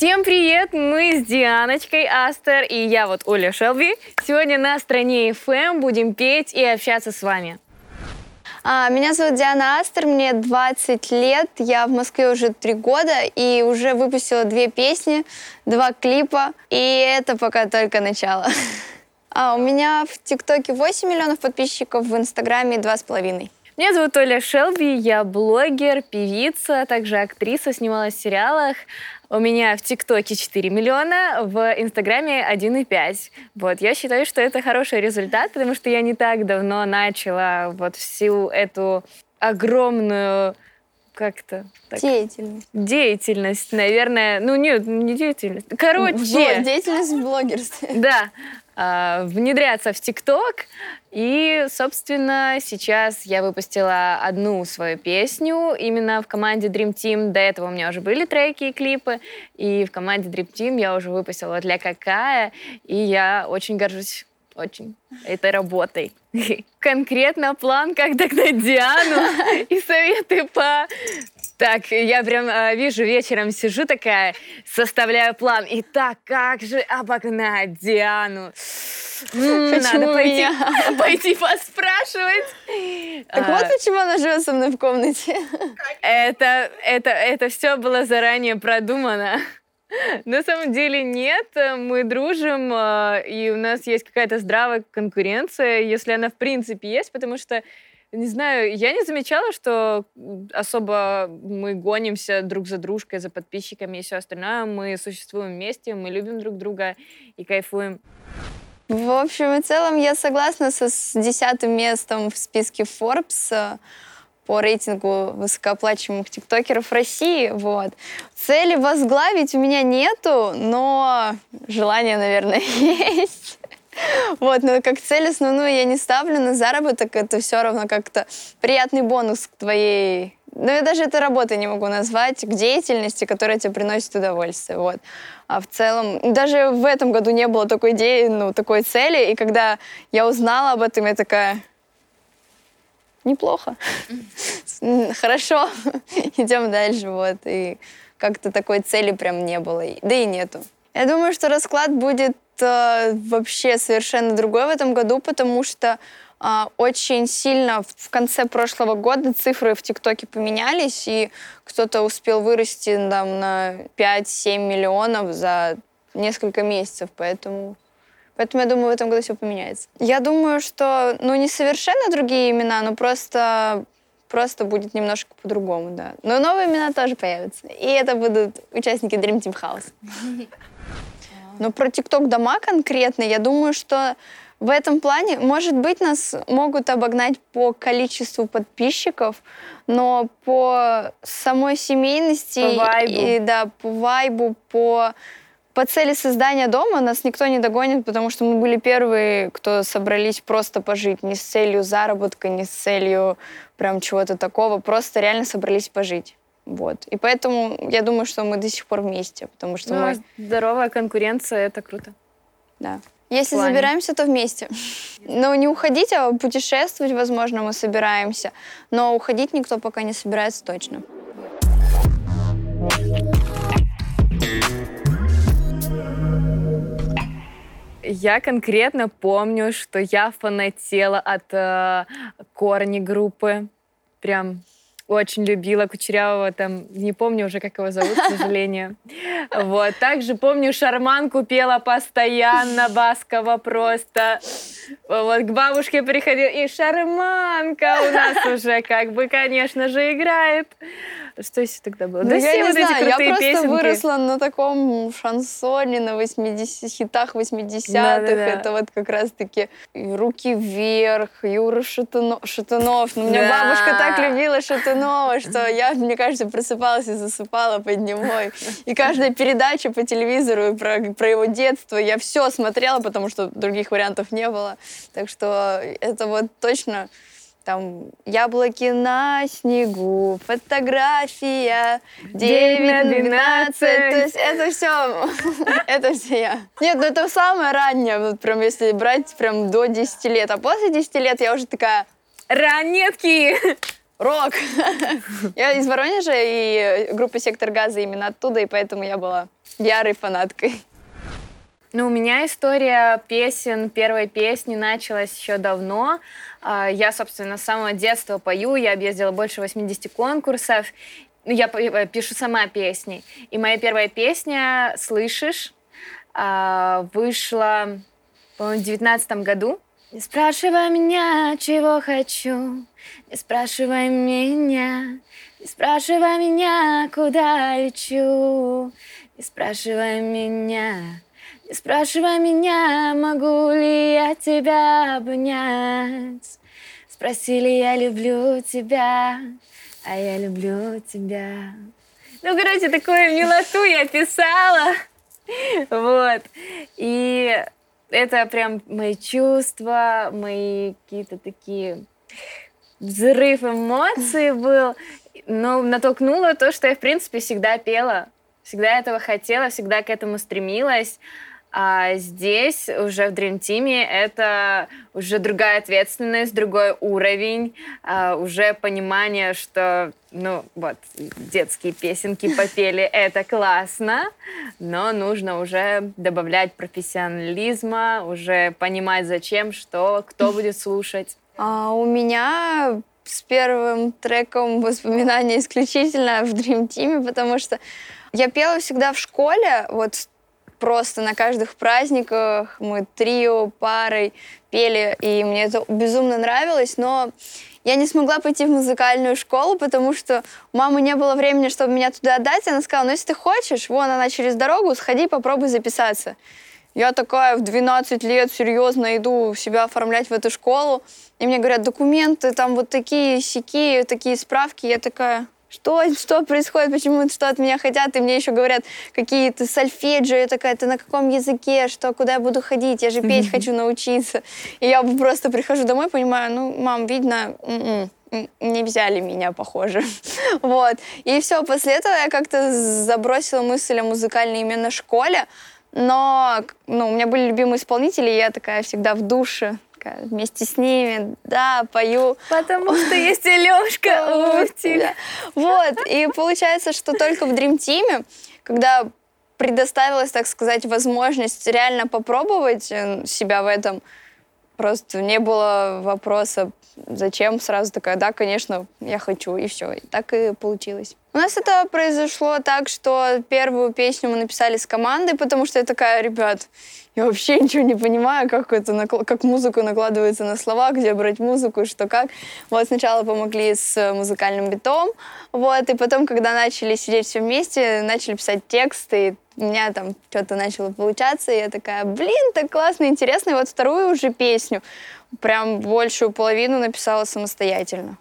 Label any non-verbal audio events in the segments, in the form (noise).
Всем привет! Мы с Дианочкой Астер и я вот Оля Шелби. Сегодня на стране FM будем петь и общаться с вами. А, Меня зовут Диана Астер, мне 20 лет, я в Москве уже три года и уже выпустила две песни, два клипа, и это пока только начало. (laughs) А у меня в ТикТоке 8 миллионов подписчиков, в Инстаграме 2,5. Меня зовут Оля Шелби, я блогер, певица, также актриса, снималась в сериалах. У меня в ТикТоке 4 миллиона, в Инстаграме 1,5. Вот, я считаю, что это хороший результат, потому что я не так давно начала вот всю эту огромную как-то так, Деятельность. деятельность, наверное. Ну, нет, не деятельность. Короче, Бло- Деятельность в блогерстве. да, внедряться в ТикТок. И, собственно, сейчас я выпустила одну свою песню именно в команде Dream Team. До этого у меня уже были треки и клипы. И в команде Dream Team я уже выпустила «Для какая». И я очень горжусь очень этой работой. (laughs) Конкретно план, как догнать Диану (laughs) и советы по... Так, я прям э, вижу, вечером сижу такая, составляю план. И так, как же обогнать Диану? М, Почему Надо пойти, меня? (laughs) пойти поспрашивать. Так А, вот почему она живет со мной в комнате. это, это, это все было заранее продумано. На самом деле нет, мы дружим, э, и у нас есть какая-то здравая конкуренция, если она в принципе есть, потому что, не знаю, я не замечала, что особо мы гонимся друг за дружкой, за подписчиками и все остальное. Мы существуем вместе, мы любим друг друга и кайфуем. В общем и целом я согласна со десятым местом в списке Forbes э, по рейтингу высокооплачиваемых тиктокеров России. Вот. Цели возглавить у меня нету, но желание, наверное, (laughs) есть. Вот, но как цель основную я не ставлю на заработок, это все равно как-то приятный бонус к твоей... Ну, я даже это работой не могу назвать, к деятельности, которая тебе приносит удовольствие, вот. А в целом, даже в этом году не было такой идеи, ну, такой цели, и когда я узнала об этом, я такая, неплохо, (laughs) хорошо, идем дальше, вот, и как-то такой цели прям не было, да и нету. Я думаю, что расклад будет вообще совершенно другой в этом году, потому что а, очень сильно в- конце прошлого года цифры в ТикТоке поменялись, и кто-то успел вырасти там, на 5-7 миллионов за несколько месяцев, поэтому... Поэтому я думаю, в этом году все поменяется. Я думаю, что, ну, не совершенно другие имена, но просто, просто будет немножко по-другому, да. Но новые имена тоже появятся. И это будут участники Dream Team House. (laughs) Но про ТикТок дома конкретно, я думаю, что в этом плане, может быть, нас могут обогнать по количеству подписчиков, но по самой семейности По вайбу. и да, по вайбу, по по цели создания дома нас никто не догонит, потому что мы были первые, кто собрались просто пожить, не с целью заработка, не с целью прям чего-то такого, просто реально собрались пожить. Вот. И поэтому я думаю, что мы до сих пор вместе, потому что Ну, мы здоровая конкуренция, это круто. да. Если плане. забираемся, то вместе. Но не уходить, а путешествовать, возможно, мы собираемся. Но уходить никто пока не собирается точно. Я конкретно помню, что я фанатела от э, корни группы. Прям очень любила Кучерявого, там, не помню уже, как его зовут, к сожалению. Вот. Также помню, Шарманку пела постоянно, Баскова просто. Вот к бабушке приходила, и Шарманка у нас уже, как бы, конечно же, играет. Что еще тогда было? Ну, да я все не знаю, я просто песенки. выросла на таком шансоне, на 80 хитах 80-х. Да-да-да. Это вот как раз-таки «Руки вверх», Юра Шатуно- Шатунов. Ну, меня бабушка так любила Шатунова, что я, мне кажется, просыпалась и засыпала под него. И каждая передача по телевизору про, про его детство, я все смотрела, потому что других вариантов не было. Так что это вот точно там яблоки на снегу, фотография, 9 на 12. То есть это все, (laughs) это все я. Нет, ну это самое раннее, вот прям если брать прям до 10 лет. А после 10 лет я уже такая, Ранетки! Рок. Я из Воронежа, и группа «Сектор газа» именно оттуда, и поэтому я была ярой фанаткой. Ну, у меня история песен, первой песни началась еще давно. А, я, собственно, с самого детства пою, я объездила больше 80 конкурсов. Я э, пишу сама песни. И моя первая песня «Слышишь» а, вышла, по-моему, в 2019 году. Не спрашивай меня, чего хочу, не спрашивай меня, не спрашивай меня, куда лечу, не спрашивай меня, не спрашивай меня, могу ли я тебя обнять. Спросили, я люблю тебя, а я люблю тебя. Ну, короче, такую милоту я писала. (laughs) Вот. И это прям мои чувства, мои какие-то такие взрыв эмоций (laughs) был. Но натолкнуло то, что я, в принципе, всегда пела. Всегда этого хотела, всегда к этому стремилась. А здесь уже в Dream Team это уже другая ответственность, другой уровень, а уже понимание, что, ну, вот, детские песенки попели, (laughs) это классно, но нужно уже добавлять профессионализма, уже понимать, зачем, что, кто будет слушать. А у меня с первым треком воспоминания исключительно в Dream Team, потому что я пела всегда в школе, вот просто на каждых праздниках мы трио, парой пели, и мне это безумно нравилось, но я не смогла пойти в музыкальную школу, потому что у мамы не было времени, чтобы меня туда отдать. Она сказала, ну если ты хочешь, вон она через дорогу, сходи, попробуй записаться. Я такая в 12 лет серьезно иду себя оформлять в эту школу, и мне говорят, документы, там вот такие сики, такие справки. Я такая, что, что происходит, почему что от меня хотят, и мне еще говорят какие-то сольфеджио, я такая, ты на каком языке, что, куда я буду ходить, я же петь mm-hmm. хочу научиться. И я просто прихожу домой, понимаю, ну, мам, видно, м-м, не взяли меня, похоже. (laughs) вот. И все, после этого я как-то забросила мысль о музыкальной именно школе, но ну, у меня были любимые исполнители, и я такая всегда в душе такая вместе с ними, да, пою. Потому что есть Илюшка у тебя. Вот, и получается, что только в Dream Team, когда предоставилась, так сказать, возможность реально попробовать э, себя в этом, просто не было вопроса, зачем, сразу такая, да, конечно, я хочу, и все. И так и получилось. У нас это произошло так, что первую песню мы написали с командой, потому что я такая, ребят, я вообще ничего не понимаю, как это, как музыка накладывается на слова, где брать музыку, что как. Вот сначала помогли с музыкальным битом, вот, и потом, когда начали сидеть все вместе, начали писать тексты, и у меня там что-то начало получаться, и я такая, блин, так классно, интересно. И вот вторую уже песню, прям большую половину написала самостоятельно.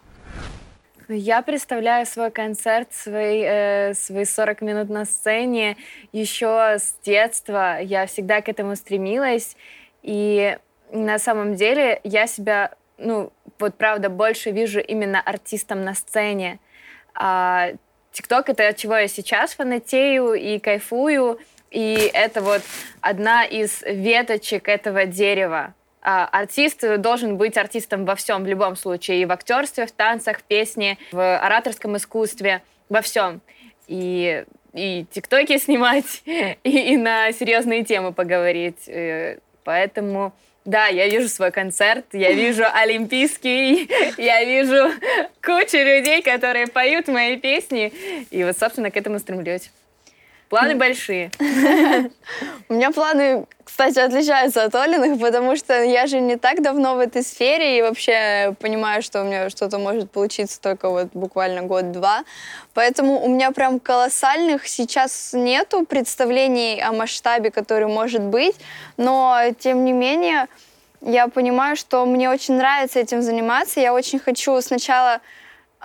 Я представляю свой концерт, свои, э, свои 40 минут на сцене еще с детства. Я всегда к этому стремилась. И на самом деле я себя, ну, вот правда, больше вижу именно артистом на сцене. А ТикТок — это от чего я сейчас фанатею и кайфую. И это вот одна из веточек этого дерева. А, артист должен быть артистом во всем, в любом случае. И в актерстве, в танцах, в песне, в ораторском искусстве, во всем. И, и тиктоки (laughs) снимать, и, и на серьезные темы поговорить. Э, поэтому... Да, я вижу свой концерт, я вижу (laughs) олимпийский, я вижу кучу людей, которые поют мои песни. И вот, собственно, к этому стремлюсь. Планы большие. У меня планы, кстати, отличаются от Олиных, потому что я же не так давно в этой сфере и вообще понимаю, что у меня что-то может получиться только вот буквально год-два. Поэтому у меня прям колоссальных сейчас нету представлений о масштабе, который может быть, но тем не менее я понимаю, что мне очень нравится этим заниматься. Я очень хочу сначала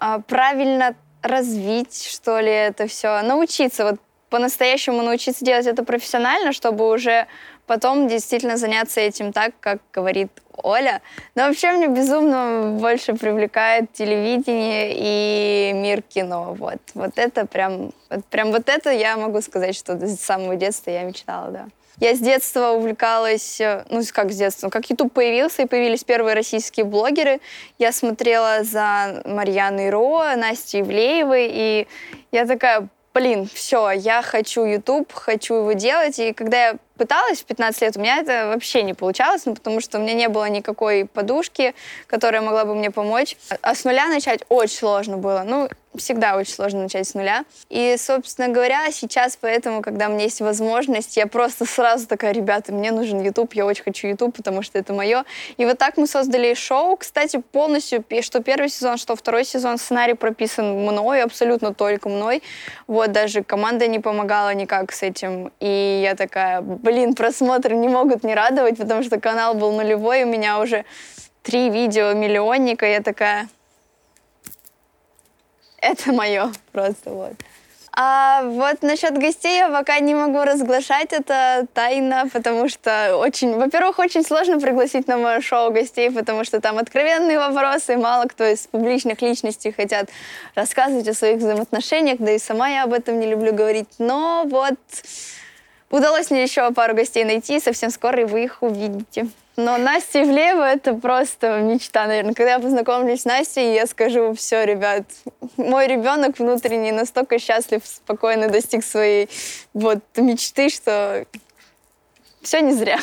э, правильно развить, что ли, это все, научиться. Вот по-настоящему научиться делать это профессионально, чтобы уже потом действительно заняться этим так, как говорит Оля. Но вообще мне безумно больше привлекает телевидение и мир кино. Вот, вот это прям, вот, прям вот это я могу сказать, что с самого детства я мечтала, да. Я с детства увлекалась, э, ну как с детства, как YouTube появился и появились первые российские блогеры, я смотрела за Марьяной Ро, Настей Ивлеевой, и я такая, блин, все, я хочу YouTube, хочу его делать. И когда я пыталась в 15 лет, у меня это вообще не получалось, ну, потому что у меня не было никакой подушки, которая могла бы мне помочь. А с нуля начать очень сложно было. Ну, всегда очень сложно начать с нуля. И, собственно говоря, сейчас поэтому, когда у меня есть возможность, я просто (laughs) сразу такая, ребята, мне нужен YouTube, я очень хочу YouTube, потому что это мое. И вот так мы создали шоу. Кстати, полностью, что первый сезон, что второй сезон, сценарий прописан мной, абсолютно только мной. Вот, даже команда не помогала никак с этим. И я такая, блин, просмотры не могут не радовать, потому что канал был нулевой, у меня уже три видео миллионника, я такая, это мое просто вот. А вот насчет гостей я пока не могу разглашать, это тайна, потому что очень, во-первых, очень сложно пригласить на мое шоу гостей, потому что там откровенные вопросы, мало кто из публичных личностей хотят рассказывать о своих взаимоотношениях, да и сама я об этом не люблю говорить. Но вот удалось мне еще пару гостей найти, совсем скоро вы их увидите. Но Настя Ивлеева — это просто мечта, наверное. Когда я познакомлюсь с Настей, я скажу, все, ребят, мой ребенок внутренний настолько счастлив, спокойно достиг своей вот мечты, что все не зря.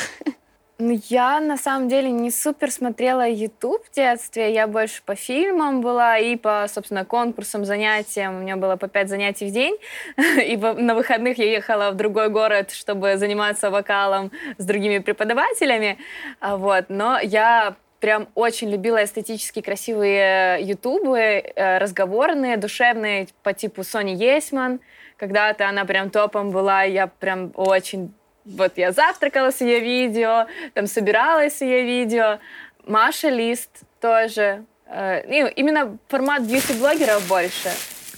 Ну, я на самом деле не супер смотрела YouTube в детстве. Я больше по фильмам была и по, собственно, конкурсам, занятиям. У меня было по пять занятий в день. (laughs) И на выходных я ехала в другой город, чтобы заниматься вокалом с другими преподавателями. А, вот. Но я прям очень любила эстетически красивые ютубы, э, разговорные, душевные, по типу Сони Есман. Когда-то она прям топом была, я прям очень вот я завтракала с ее видео, там собиралась с ее видео. Маша Лист тоже. Э, именно формат бьюти-блогеров больше,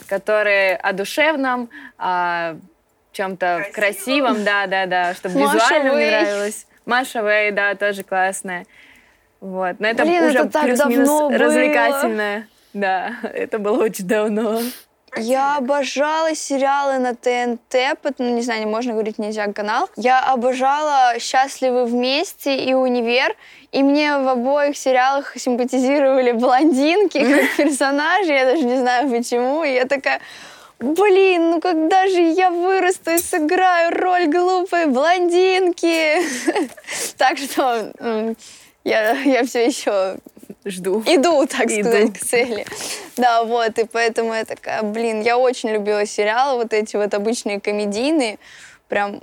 которые о душевном, о чем-то красивом, да-да-да, чтобы визуально мне нравилось. Маша Вэй, да, тоже классная. Вот. Но это Блин, уже плюс-минус развлекательное. Да, (laughs) это было очень давно. Я обожала сериалы на ТНТ, ну, не знаю, не можно говорить, нельзя канал. Я обожала «Счастливы вместе» и «Универ», и мне в обоих сериалах симпатизировали блондинки (laughs) как персонажи, я даже не знаю почему, и я такая... Блин, ну когда же я вырасту и сыграю роль глупой блондинки? (laughs) Так что я, я все еще жду. Иду, так Иду. сказать, к цели. Да, вот, и поэтому я такая, блин, я очень любила сериалы, вот эти вот обычные комедийные, прям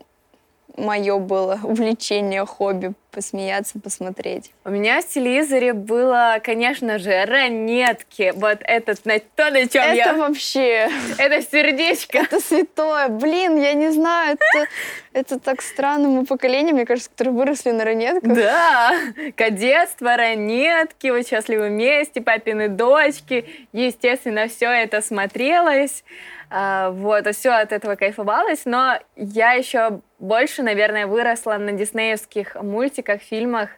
мое было увлечение, хобби посмеяться, посмотреть. У меня в телевизоре было, конечно же, ранетки. Вот этот, на то, на чем это я... Это вообще... (laughs) Это сердечко. Это святое. Блин, я не знаю, это, это так странно. Мы поколение, мне кажется, которые выросли на ранетках. Да, кадетство, ранетки, вот счастливы вместе, папины дочки. Естественно, все это смотрелось. А, вот, все от этого кайфовалось, но я еще больше, наверное, выросла на диснеевских мультиках, фильмах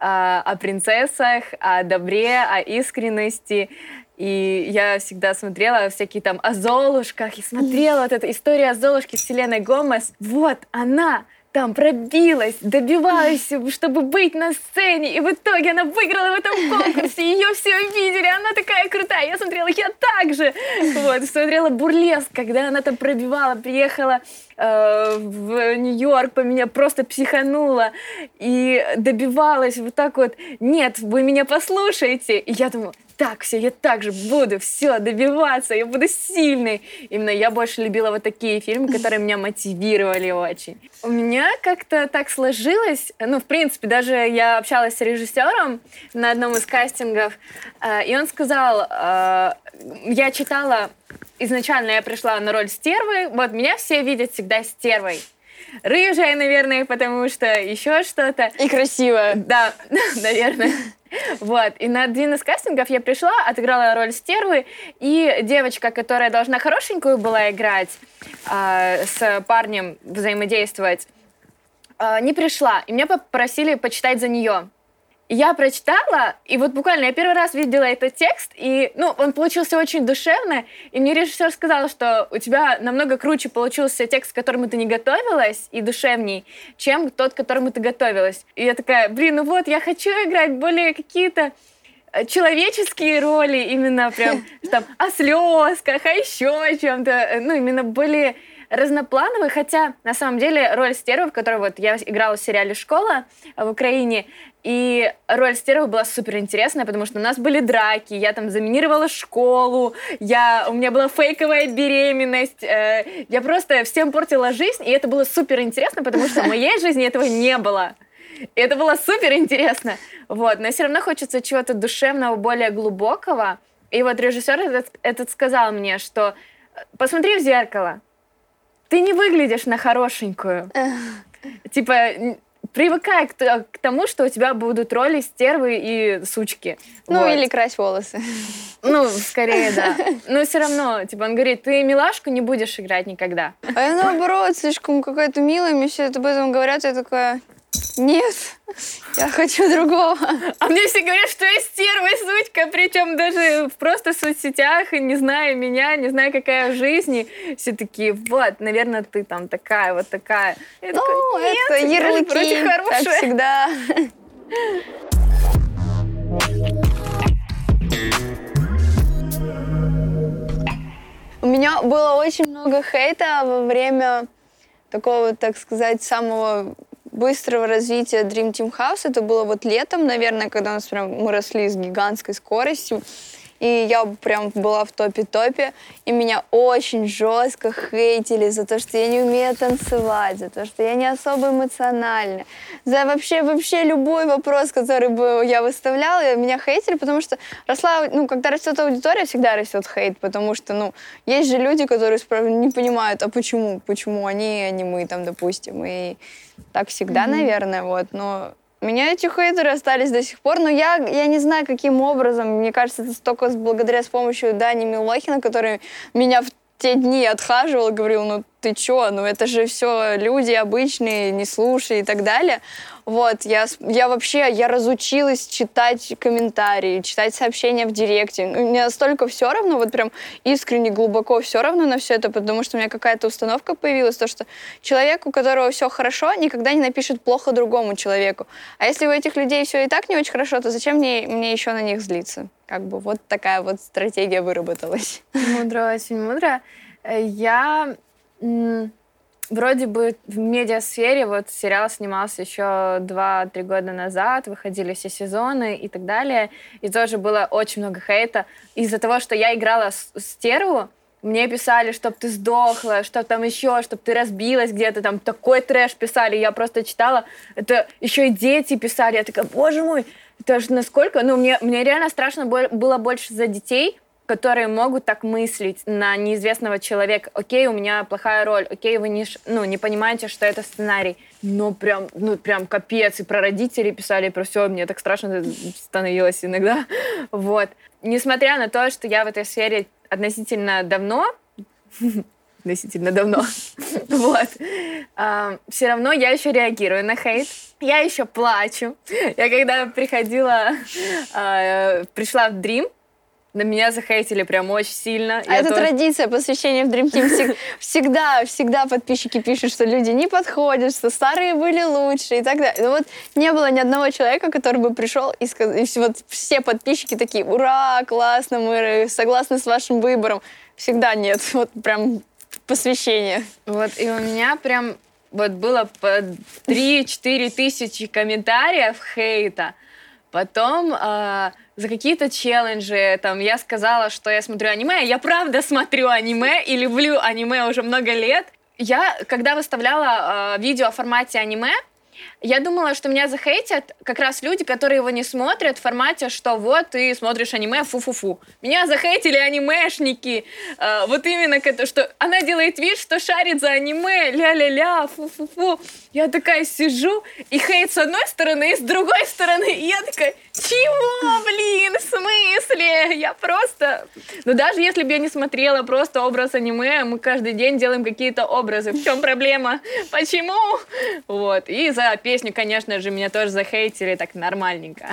а, о принцессах, о добре, о искренности. И я всегда смотрела всякие там о Золушках и смотрела вот эту историю о Золушке с Селеной Гомес. Вот она, там пробилась, добивалась, чтобы быть на сцене, и в итоге она выиграла в этом конкурсе, ее все видели, она такая крутая, я смотрела, я так же, вот, смотрела «Бурлеск», когда она там пробивала, приехала э, в Нью-Йорк, по меня просто психанула и добивалась вот так вот, нет, вы меня послушаете, и я думаю, так, все, я так же буду, все, добиваться, я буду сильной. Именно я больше любила вот такие фильмы, которые меня мотивировали очень. У меня как-то так сложилось, ну, в принципе, даже я общалась с режиссером на одном из кастингов, э, и он сказал, э, я читала, изначально я пришла на роль стервы, вот меня все видят всегда стервой рыжая, наверное, потому что еще что-то. И красивая. Да, (laughs) наверное. Вот. И на один из кастингов я пришла, отыграла роль стервы, и девочка, которая должна хорошенькую была играть, э, с парнем взаимодействовать, э, не пришла. И меня попросили почитать за нее. Я прочитала, и вот буквально я первый раз видела этот текст, и, ну, он получился очень душевно, и мне режиссер сказал, что у тебя намного круче получился текст, к которому ты не готовилась, и душевней, чем тот, к которому ты готовилась. И я такая, блин, ну вот, я хочу играть более какие-то э, человеческие роли, именно прям (laughs) там о слезках, а еще о чем-то, э, ну, именно более разноплановый, хотя на самом деле роль стервы, в которой вот я играла в сериале «Школа» в Украине, и роль стервы была супер интересная, потому что у нас были драки, я там заминировала школу, я, у меня была фейковая беременность, э, я просто всем портила жизнь, и это было супер интересно, потому что в моей жизни этого не было. И это было супер интересно. Вот. Но все равно хочется чего-то душевного, более глубокого. И вот режиссер этот, этот сказал мне, что посмотри в зеркало, ты не выглядишь на хорошенькую. (laughs) Типа, привыкай к, к тому, что у тебя будут роли стервы и сучки. Ну, вот. или крась волосы. Ну, скорее, да. (laughs) Но все равно, типа, он говорит, ты милашку не будешь играть никогда. А я наоборот, слишком какая-то милая, мне все об этом говорят, я такая, нет, я хочу другого. А мне все говорят, что я стерва и сучка, причем даже в просто соцсетях, не зная меня, не зная, какая в жизни. Все такие, вот, наверное, ты там такая, вот такая. Я ну, такая, это ярлыки, как всегда. У меня было очень много хейта во время такого, так сказать, самого быстрого развития Dream Team House. Это было вот летом, наверное, когда у нас прям мы росли с гигантской скоростью. И я прям была в топе-топе, и меня очень жестко хейтили за то, что я не умею танцевать, за то, что я не особо эмоциональна, за вообще, вообще любой вопрос, который бы я выставляла, меня хейтили, потому что росла, ну, когда растет аудитория, всегда растет хейт, потому что, ну, есть же люди, которые не понимают, а почему, почему они, а не мы, там, допустим, и так всегда, mm-hmm. наверное, вот, но у меня эти хейтеры остались до сих пор, но я, я не знаю, каким образом. Мне кажется, это только благодаря с помощью Дани Милохина, который меня в те дни отхаживал, говорил, ну ты чё, ну это же все люди обычные, не слушай и так далее. Вот, я, я вообще, я разучилась читать комментарии, читать сообщения в директе. Ну, мне настолько все равно, вот прям искренне, глубоко все равно на все это, потому что у меня какая-то установка появилась, то, что человек, у которого все хорошо, никогда не напишет плохо другому человеку. А если у этих людей все и так не очень хорошо, то зачем мне, мне еще на них злиться? Как бы вот такая вот стратегия выработалась. Мудро, очень мудро. Э, я вроде бы в медиасфере вот сериал снимался еще 2-3 года назад, выходили все сезоны и так далее, и тоже было очень много хейта. Из-за того, что я играла стерву, мне писали, чтобы ты сдохла, что там еще, чтобы ты разбилась где-то, там. Такой трэш писали, я просто читала, это еще и дети писали, я такая, боже мой, это же насколько, ну, мне, мне реально страшно было больше за детей, которые могут так мыслить на неизвестного человека. Окей, у меня плохая роль, окей, вы не, ну, не понимаете, что это сценарий. Но прям, ну, прям капец. И про родителей писали, и про все. Мне так страшно становилось иногда. (laughs) Вот. Несмотря на то, что я в этой сфере относительно давно, (laughs) относительно давно, (laughs) вот, все равно я еще реагирую на хейт. Я еще плачу. Я когда приходила, а, пришла в Dream, на меня захейтили прям очень сильно. А это тоже... традиция посвящения в Dream Team. (laughs) Всегда, всегда подписчики пишут, что люди не подходят, что старые были лучше и так далее. Но вот не было ни одного человека, который бы пришел и сказал, и вот все подписчики такие, ура, классно, мы согласны с вашим выбором. Всегда нет. (laughs) Вот прям посвящение. Вот, и у меня прям вот было по 3-4 тысячи комментариев хейта. Потом э, за какие-то челленджи, там, я сказала, что я смотрю аниме, я правда смотрю аниме и люблю аниме уже много лет. Я, когда выставляла э, видео о формате аниме, я думала, что меня захейтят как раз люди, которые его не смотрят в формате, что вот ты смотришь аниме, фу-фу-фу. Меня захейтили анимешники. Э, вот именно что она делает вид, что шарит за аниме, ля-ля-ля, фу-фу-фу. Я такая сижу, и хейт с одной стороны, и с другой стороны. И я такая, чего, блин, в смысле? Я просто... Ну даже если бы я не смотрела просто образ аниме, мы каждый день делаем какие-то образы. В чем проблема? Почему? Вот. И за песню, конечно же, меня тоже захейтили так нормальненько.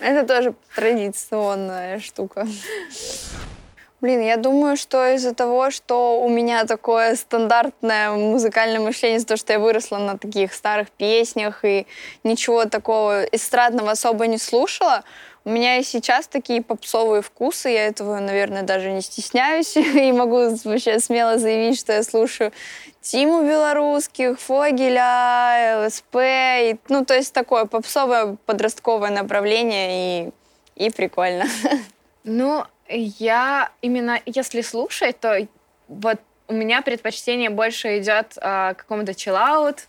Это тоже традиционная штука. Блин, я думаю, что из-за того, что у меня такое стандартное музыкальное мышление, из-за того, что я выросла на таких старых песнях и ничего такого эстрадного особо не слушала, у меня и сейчас такие попсовые вкусы, я этого, наверное, даже не стесняюсь (laughs) и могу вообще смело заявить, что я слушаю Тиму Белорусских, Фогеля, ЛСП, и, ну, то есть такое попсовое подростковое направление, и, и прикольно. (laughs) Ну, я именно, если слушать, то вот у меня предпочтение больше идет э, какому-то чиллаут,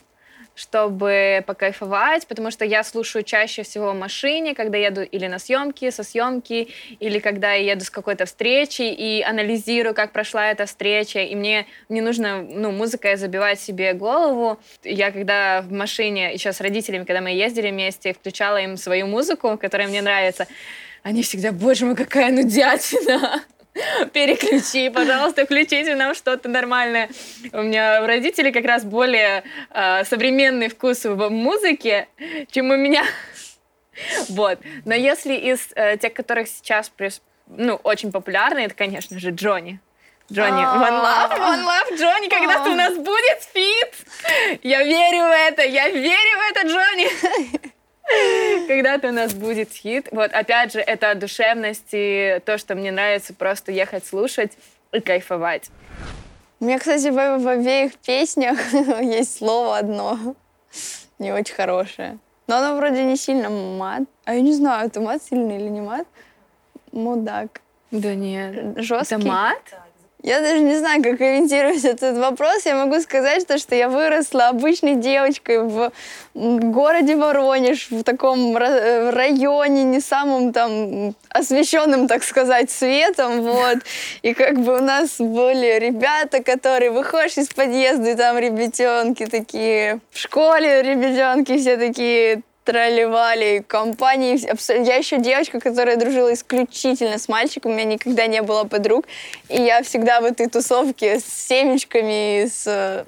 чтобы покайфовать, потому что я слушаю чаще всего в машине, когда еду или на съемки, со съемки, или когда я еду с какой-то встречи и анализирую, как прошла эта встреча, и мне не нужно, ну, музыкой забивать себе голову. Я когда в машине, еще с родителями, когда мы ездили вместе, включала им свою музыку, которая мне нравится, они всегда, боже мой, какая нудятина. (laughs) Переключи, пожалуйста, включите нам что-то нормальное. У меня родители как раз более э, современный вкус в музыке, чем у меня. (laughs) Вот. Но если из э, тех, которых сейчас ну, очень популярны, это, конечно же, Джонни. Джонни, а. One Love, One Love, Джонни, когда-то у нас будет фит. Я верю в это, я верю в это, Джонни. (laughs) Когда-то у нас будет хит. Вот, опять же, это душевность и то, что мне нравится просто ехать слушать и кайфовать. У меня, кстати, в, в обеих песнях (laughs) есть слово одно, не очень хорошее. Но оно вроде не сильно мат. А я не знаю, это мат сильный или не мат. Мудак. Да нет. Жесткий. Это мат? Я даже не знаю, как комментировать этот вопрос. Я могу сказать, то, что я выросла обычной девочкой в городе Воронеж, в таком районе, не самым там освещенным, так сказать, светом, вот. И как бы у нас были ребята, которые выходишь из подъезда, и там ребятенки такие, в школе ребятенки все такие тролливали компании. Я еще девочка, которая дружила исключительно с мальчиком, у меня никогда не было подруг. И я всегда в этой тусовке с семечками, с э,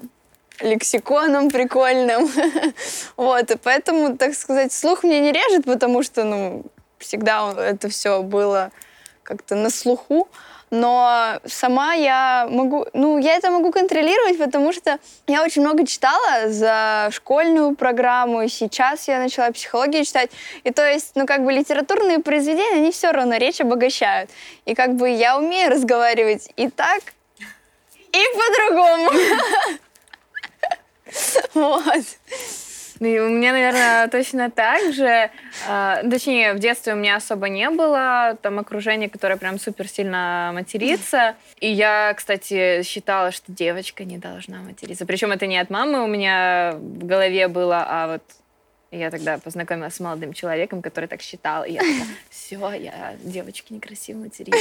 лексиконом прикольным. (laughs) вот, и поэтому, так сказать, слух мне не режет, потому что, ну, всегда это все было как-то на слуху но сама я могу, ну, я это могу контролировать, потому что я очень много читала за школьную программу, и сейчас я начала психологию читать, и то есть, ну, как бы литературные произведения, они все равно речь обогащают, и как бы я умею разговаривать и так, и по-другому. (laughs) Вот. Ну, и у меня, наверное, точно так же. Э, точнее, в детстве у меня особо не было там окружения, которое прям супер сильно матерится. И я, кстати, считала, что девочка не должна материться. Причем это не от мамы у меня в голове было, а вот я тогда познакомилась с молодым человеком, который так считал. И я такая, все, я девочки некрасиво материться.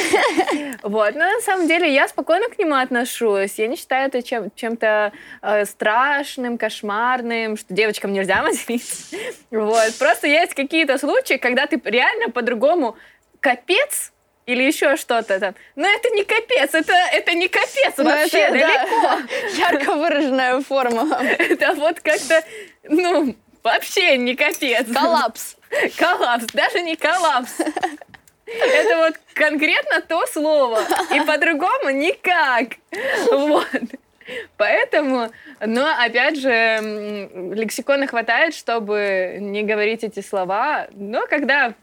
Вот. Но на самом деле я спокойно к нему отношусь. Я не считаю это чем- чем-то э, страшным, кошмарным, что девочкам нельзя (laughs) материться. Вот. Просто есть какие-то случаи, когда ты реально по-другому капец или еще что-то там. Но это не капец, это, это не капец Но вообще, это, далеко. Да, (laughs) ярко выраженная форма. (laughs) Это вот как-то, ну, Вообще не капец. Коллапс. (laughs) Коллапс, даже не коллапс. Это вот конкретно то слово. И по-другому никак. Вот. Поэтому, но опять же, лексикона хватает, чтобы не говорить эти слова. Но когда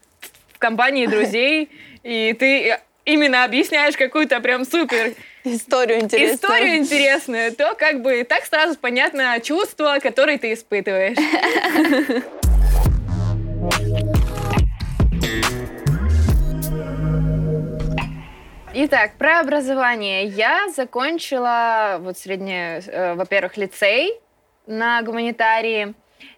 в компании друзей, и ты именно объясняешь какую-то прям супер историю интересную. Историю интересную, то как бы так сразу понятно чувство, которое ты испытываешь. Итак, про образование. Я закончила вот среднее, э, во-первых, лицей на гуманитарии.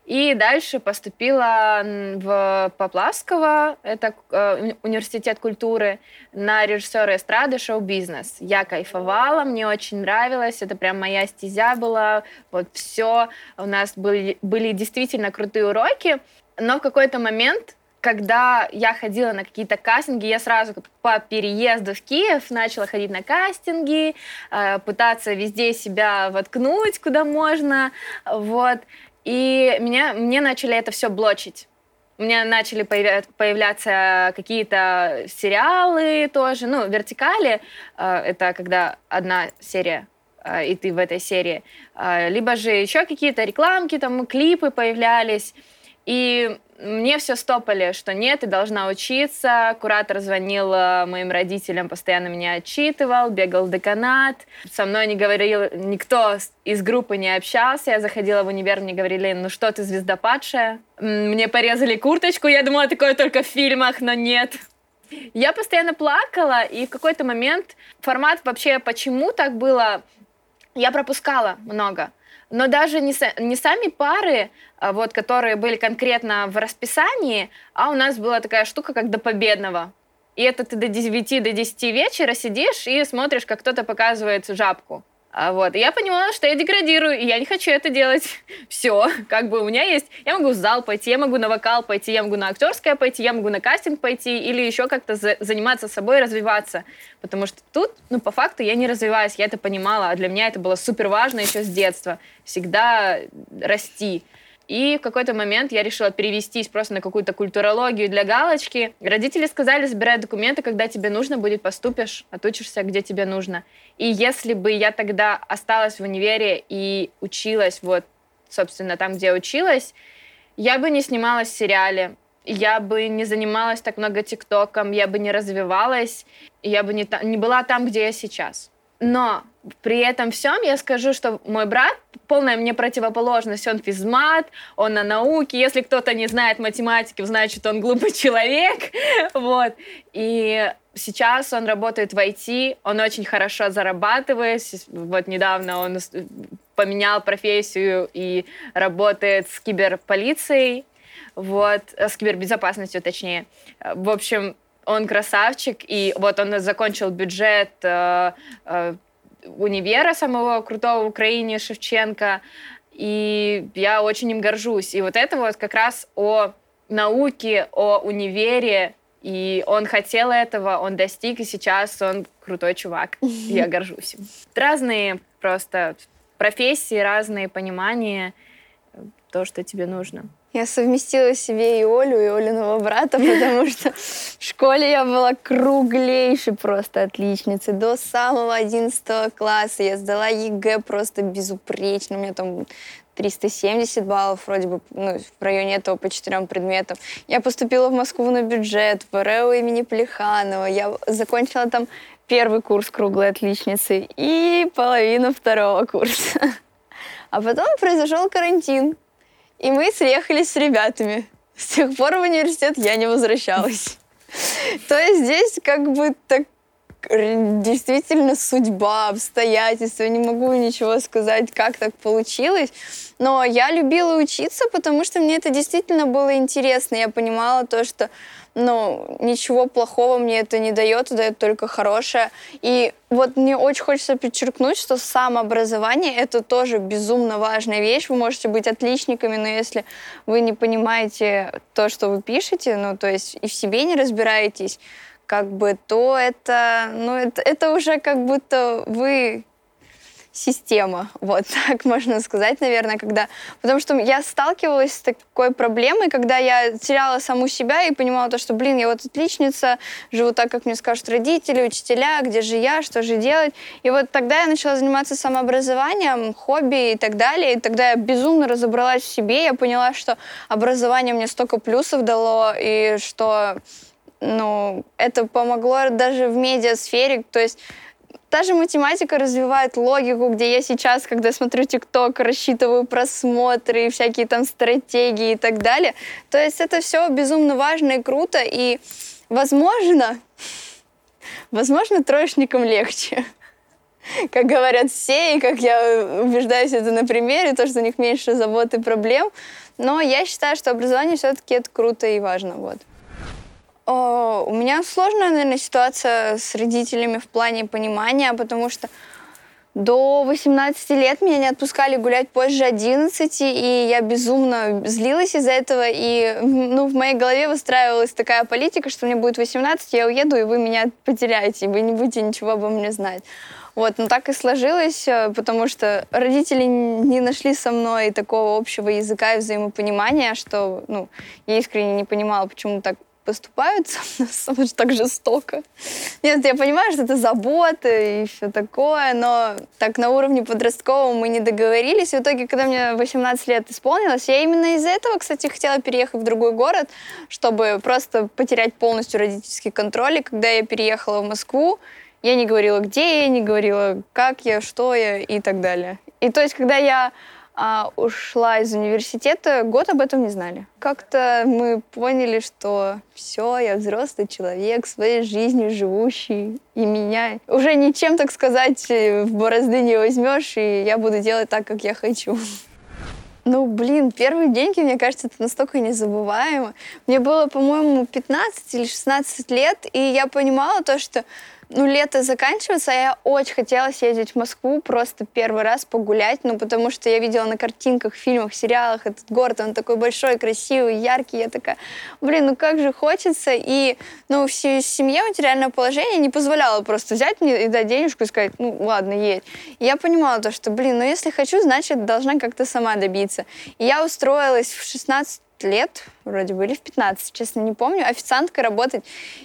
И дальше поступила в Поплавского, это э, университет культуры, на режиссера эстрады шоу-бизнес. Я кайфовала, мне очень нравилось, это прям моя стезя была, вот все. У нас были, были действительно крутые уроки, но в какой-то момент когда я ходила на какие-то кастинги, я сразу по переезду в Киев начала ходить на кастинги, э, пытаться везде себя воткнуть, куда можно, вот. И меня, мне начали это все блочить. У меня начали появляться какие-то сериалы тоже, ну, вертикали. Э, это когда одна серия э, и ты в этой серии. Э, либо же еще какие-то рекламки, там, клипы появлялись. И мне все стопали, что нет, ты должна учиться. Куратор звонил моим родителям, постоянно меня отчитывал, бегал в деканат. Со мной не говорил, никто из группы не общался. Я заходила в универ, мне говорили, ну что ты звездопадшая? Мне порезали курточку, я думала, такое только в фильмах, но нет. Я постоянно плакала, и в какой-то момент формат вообще, почему так было, я пропускала много. Но даже не, не сами пары, а вот, которые были конкретно в расписании, а у нас была такая штука, как до победного. И это ты до 9, до 10 вечера сидишь и смотришь, как кто-то показывает жабку. А вот. И я понимала, что я деградирую, и я не хочу это делать. (laughs) Все, как бы у меня есть... Я могу в зал пойти, я могу на вокал пойти, я могу на актерское пойти, я могу на кастинг пойти или еще как-то за заниматься собой, развиваться. Потому что тут, ну, по факту я не развиваюсь, я это понимала, а для меня это было супер важно еще с детства. Всегда расти. И в какой-то момент я решила перевестись просто на какую-то культурологию для галочки. Родители сказали, забирай документы, когда тебе нужно будет, поступишь, отучишься, где тебе нужно. И если бы я тогда осталась в универе и училась вот, собственно, там, где училась, я бы не снималась в сериале, я бы не занималась так много тиктоком, я бы не развивалась, я бы не, не была там, где я сейчас. Но при этом всем я скажу, что мой брат полная мне противоположность. Он физмат, он на науке. Если кто-то не знает математики, значит, он глупый человек. (laughs) Вот. И сейчас он работает в IT, он очень хорошо зарабатывает. Вот недавно он поменял профессию и работает с киберполицией, вот, с кибербезопасностью точнее. В общем, он красавчик, и вот он закончил бюджет э, э, универа самого крутого в Украине Шевченко, и я очень им горжусь. И вот это вот как раз о науке, о универе, и он хотел этого, он достиг, и сейчас он крутой чувак. Я (laughs) горжусь им. Разные просто профессии, разные понимания, то, что тебе нужно. Я совместила себе и Олю, и Олиного брата, (laughs) потому что в школе я была круглейшей просто отличницей. До самого 11 класса я сдала ЕГЭ просто безупречно. У меня там 370 баллов вроде бы ну, в районе этого по четырем предметам. Я поступила в Москву на бюджет, в РЭУ имени Плеханова. Я закончила там первый курс круглой отличницы и половину второго курса. (laughs) А потом произошел карантин. И мы съехались с ребятами. С тех пор в университет я не возвращалась. То есть здесь как бы так действительно судьба, обстоятельства. Не могу ничего сказать, как так получилось. Но я любила учиться, потому что мне это действительно было интересно. Я понимала то, что ну, ничего плохого мне это не дает, дает только хорошее. И вот мне очень хочется подчеркнуть, что самообразование — это тоже безумно важная вещь. Вы можете быть отличниками, но если вы не понимаете то, что вы пишете, ну, то есть и в себе не разбираетесь, как бы, то это, ну, это, это уже как будто вы система, (laughs) вот так можно сказать, наверное, когда... Потому что я сталкивалась с такой проблемой, когда я теряла саму себя и понимала то, что, блин, я вот отличница, живу так, как мне скажут родители, учителя, где же я, что же делать. И вот тогда я начала заниматься самообразованием, хобби и так далее. И тогда я безумно разобралась в себе, я поняла, что образование мне столько плюсов дало, и что ну, это помогло даже в медиасфере, то есть Та же математика развивает логику, где я сейчас, когда смотрю ТикТок, рассчитываю просмотры и всякие там стратегии и так далее. То есть это все безумно важно и круто, и возможно, (laughs) возможно, троечникам легче. (laughs) Как говорят все, и как я убеждаюсь это на примере, то, что у них меньше забот и проблем. Но я считаю, что образование все-таки это круто и важно. Вот. У меня сложная, наверное, ситуация с родителями в плане понимания, потому что до 18 лет меня не отпускали гулять позже 11, и я безумно злилась из-за этого. И ну, в моей голове выстраивалась такая политика, что мне будет 18, я уеду, и вы меня потеряете, и вы не будете ничего обо мне знать. Вот, но так и сложилось, э, потому что родители не нашли со мной такого общего языка и взаимопонимания, что, ну, я искренне не понимала, почему так поступают со мной (laughs) так жестоко. Нет, я понимаю, что это забота и все такое, но так на уровне подростковом мы не договорились. В итоге, когда мне 18 лет исполнилось, я именно из-за этого, кстати, хотела переехать в другой город, чтобы просто потерять полностью родительский контроль. И когда я переехала в Москву, я не говорила, где я, не говорила, как я, что я и так далее. И то есть, когда я а, ушла из университета, год об этом не знали. Как-то мы поняли, что все, я взрослый человек, своей жизнью живущий, и меня уже ничем, так сказать, в борозды не возьмешь, и я буду делать так, как я хочу. Ну, блин, первые деньги, мне кажется, это настолько незабываемо. Мне было, по-моему, 15 или 16 лет, и я понимала то, что ну, лето заканчивается, а я очень хотела съездить в Москву, просто первый раз погулять, ну, потому что я видела на картинках, фильмах, сериалах этот город, он такой большой, красивый, яркий, я такая, блин, ну как же хочется, и, ну, в семье материальное положение не позволяло просто взять мне и дать денежку и сказать, ну, ладно, едь. И я понимала то, что, блин, ну, если хочу, значит, должна как-то сама добиться. И я устроилась в 16 лет, вроде бы, или в 15, честно, не помню, официанткой работать.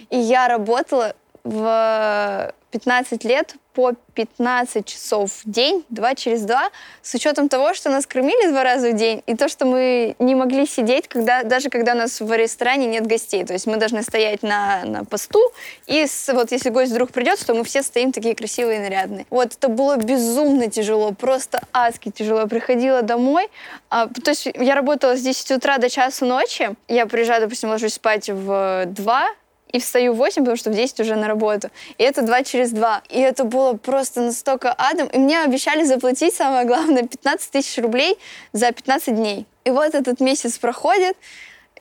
И я работала в 15 лет по 15 часов в день, два через два, с учетом того, что нас кормили два раза в день, и то, что мы не могли сидеть, когда, даже когда у нас в ресторане нет гостей. То есть мы должны стоять на, на посту, и с, вот если гость вдруг придет, то мы все стоим такие красивые и нарядные. Вот это было безумно тяжело, просто адски тяжело. Я приходила домой, а, то есть я работала с 10 утра до часу ночи, я приезжаю, допустим, ложусь спать в 2, и встаю в 8, потому что в 10 уже на работу. И это 2 через 2. И это было просто настолько адом. И мне обещали заплатить, самое главное, 15 тысяч рублей за 15 дней. И вот этот месяц проходит,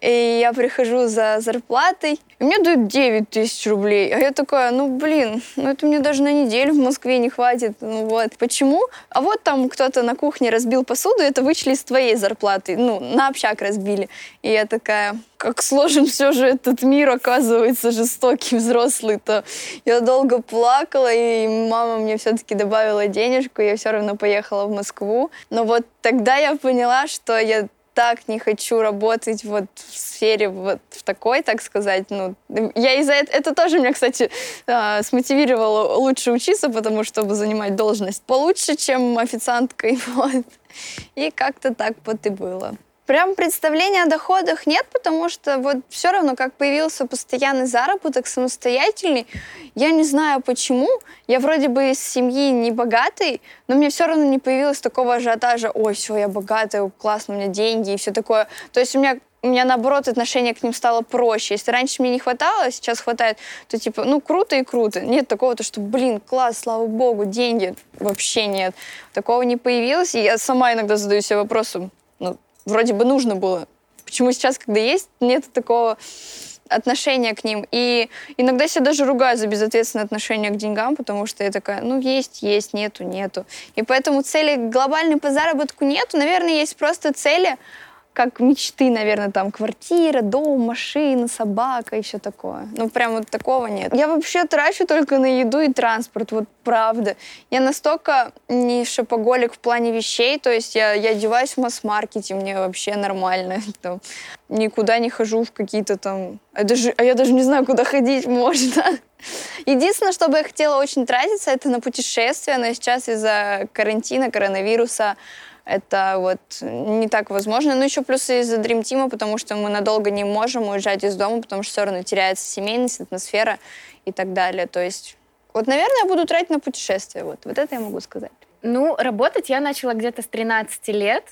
и я прихожу за зарплатой, и мне дают 9 тысяч рублей. А я такая, ну, блин, ну это мне даже на неделю в Москве не хватит. Ну вот. Почему? А вот там кто-то на кухне разбил посуду, это вычли из твоей зарплаты. Ну, на общак разбили. И я такая, как сложен все же этот мир, оказывается, жестокий, взрослый-то. Я долго плакала, и мама мне все-таки добавила денежку, я все равно поехала в Москву. Но вот тогда я поняла, что я так не хочу работать вот в сфере вот в такой, так сказать. Ну, я из-за этого... Это тоже меня, кстати, а, смотивировало лучше учиться, потому чтобы занимать должность получше, чем официанткой. (laughs) Вот. И как-то так вот и было. Прям представления о доходах нет, потому что вот все равно, как появился постоянный заработок самостоятельный, я не знаю почему. Я вроде бы из семьи не богатой, но мне все равно не появилось такого ажиотажа, ой, все, я богатая, классно, у меня деньги и все такое. То есть у меня у меня, наоборот, отношение к ним стало проще. Если раньше мне не хватало, а сейчас хватает, то, типа, ну, круто и круто. Нет такого, то, что, блин, класс, слава богу, деньги. Вообще нет. Такого не появилось. И я сама иногда задаю себе вопросом, ну, вроде бы нужно было. Почему сейчас, когда есть, нет такого отношения к ним. И иногда себя даже ругаю за безответственное отношение к деньгам, потому что я такая, ну, есть, есть, нету, нету. И поэтому цели глобальной по заработку нету. Наверное, есть просто цели, как мечты, наверное, там квартира, дом, машина, собака и все такое. Ну, прям вот такого нет. Я вообще трачу только на еду и транспорт, вот правда. Я настолько не шопоголик в плане вещей, то есть я, я одеваюсь в масс-маркете, мне вообще нормально. (laughs) Там, никуда не хожу в какие-то там... А, даже, а я даже не знаю, куда ходить можно. (laughs) Единственное, что бы я хотела очень тратиться, это на путешествия, но сейчас из-за карантина, коронавируса это вот не так возможно. Ну, еще плюс из-за Dream Team, потому что мы надолго не можем уезжать из дома, потому что все равно теряется семейность, атмосфера и так далее. То есть, вот, наверное, я буду тратить на путешествия. Вот, вот это я могу сказать. Ну, работать я начала где-то с 13 лет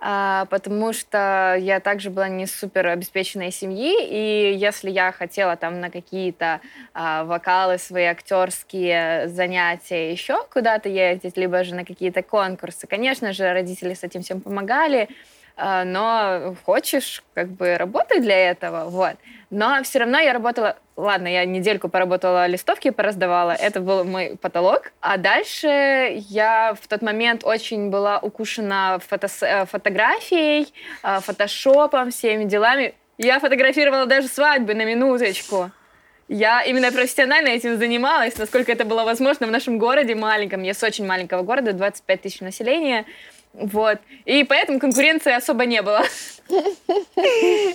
потому что я также была не супер обеспеченной семьи, и если я хотела там на какие-то а, вокалы, свои актерские занятия еще куда-то ездить, либо же на какие-то конкурсы, конечно же, родители с этим всем помогали, а, но хочешь, как бы, работай для этого, вот. Но все равно я работала, ладно, я недельку поработала, листовки пораздавала, это был мой потолок. А дальше я в тот момент очень была укушена фото э, фотографией, а, фотошопом, всеми делами. Я фотографировала даже свадьбы на минуточку. Я именно профессионально этим занималась, насколько это было возможно в нашем городе маленьком. Я с очень маленького города, 25 тысяч населения. Вот. И поэтому конкуренции особо не было. (laughs)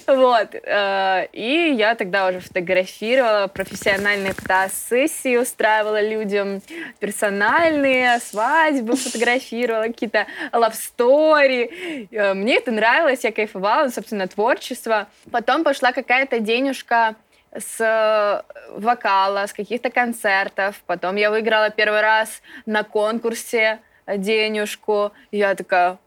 Вот. Э, и я тогда уже фотографировала, профессиональные фотосессии устраивала людям, персональные, свадьбы фотографировала, какие-то story. Э, мне это нравилось, я кайфовала, собственно, творчество. Потом пошла какая-то денежка с вокала, с каких-то концертов. Потом я выиграла первый раз на конкурсе денежку. Я такая,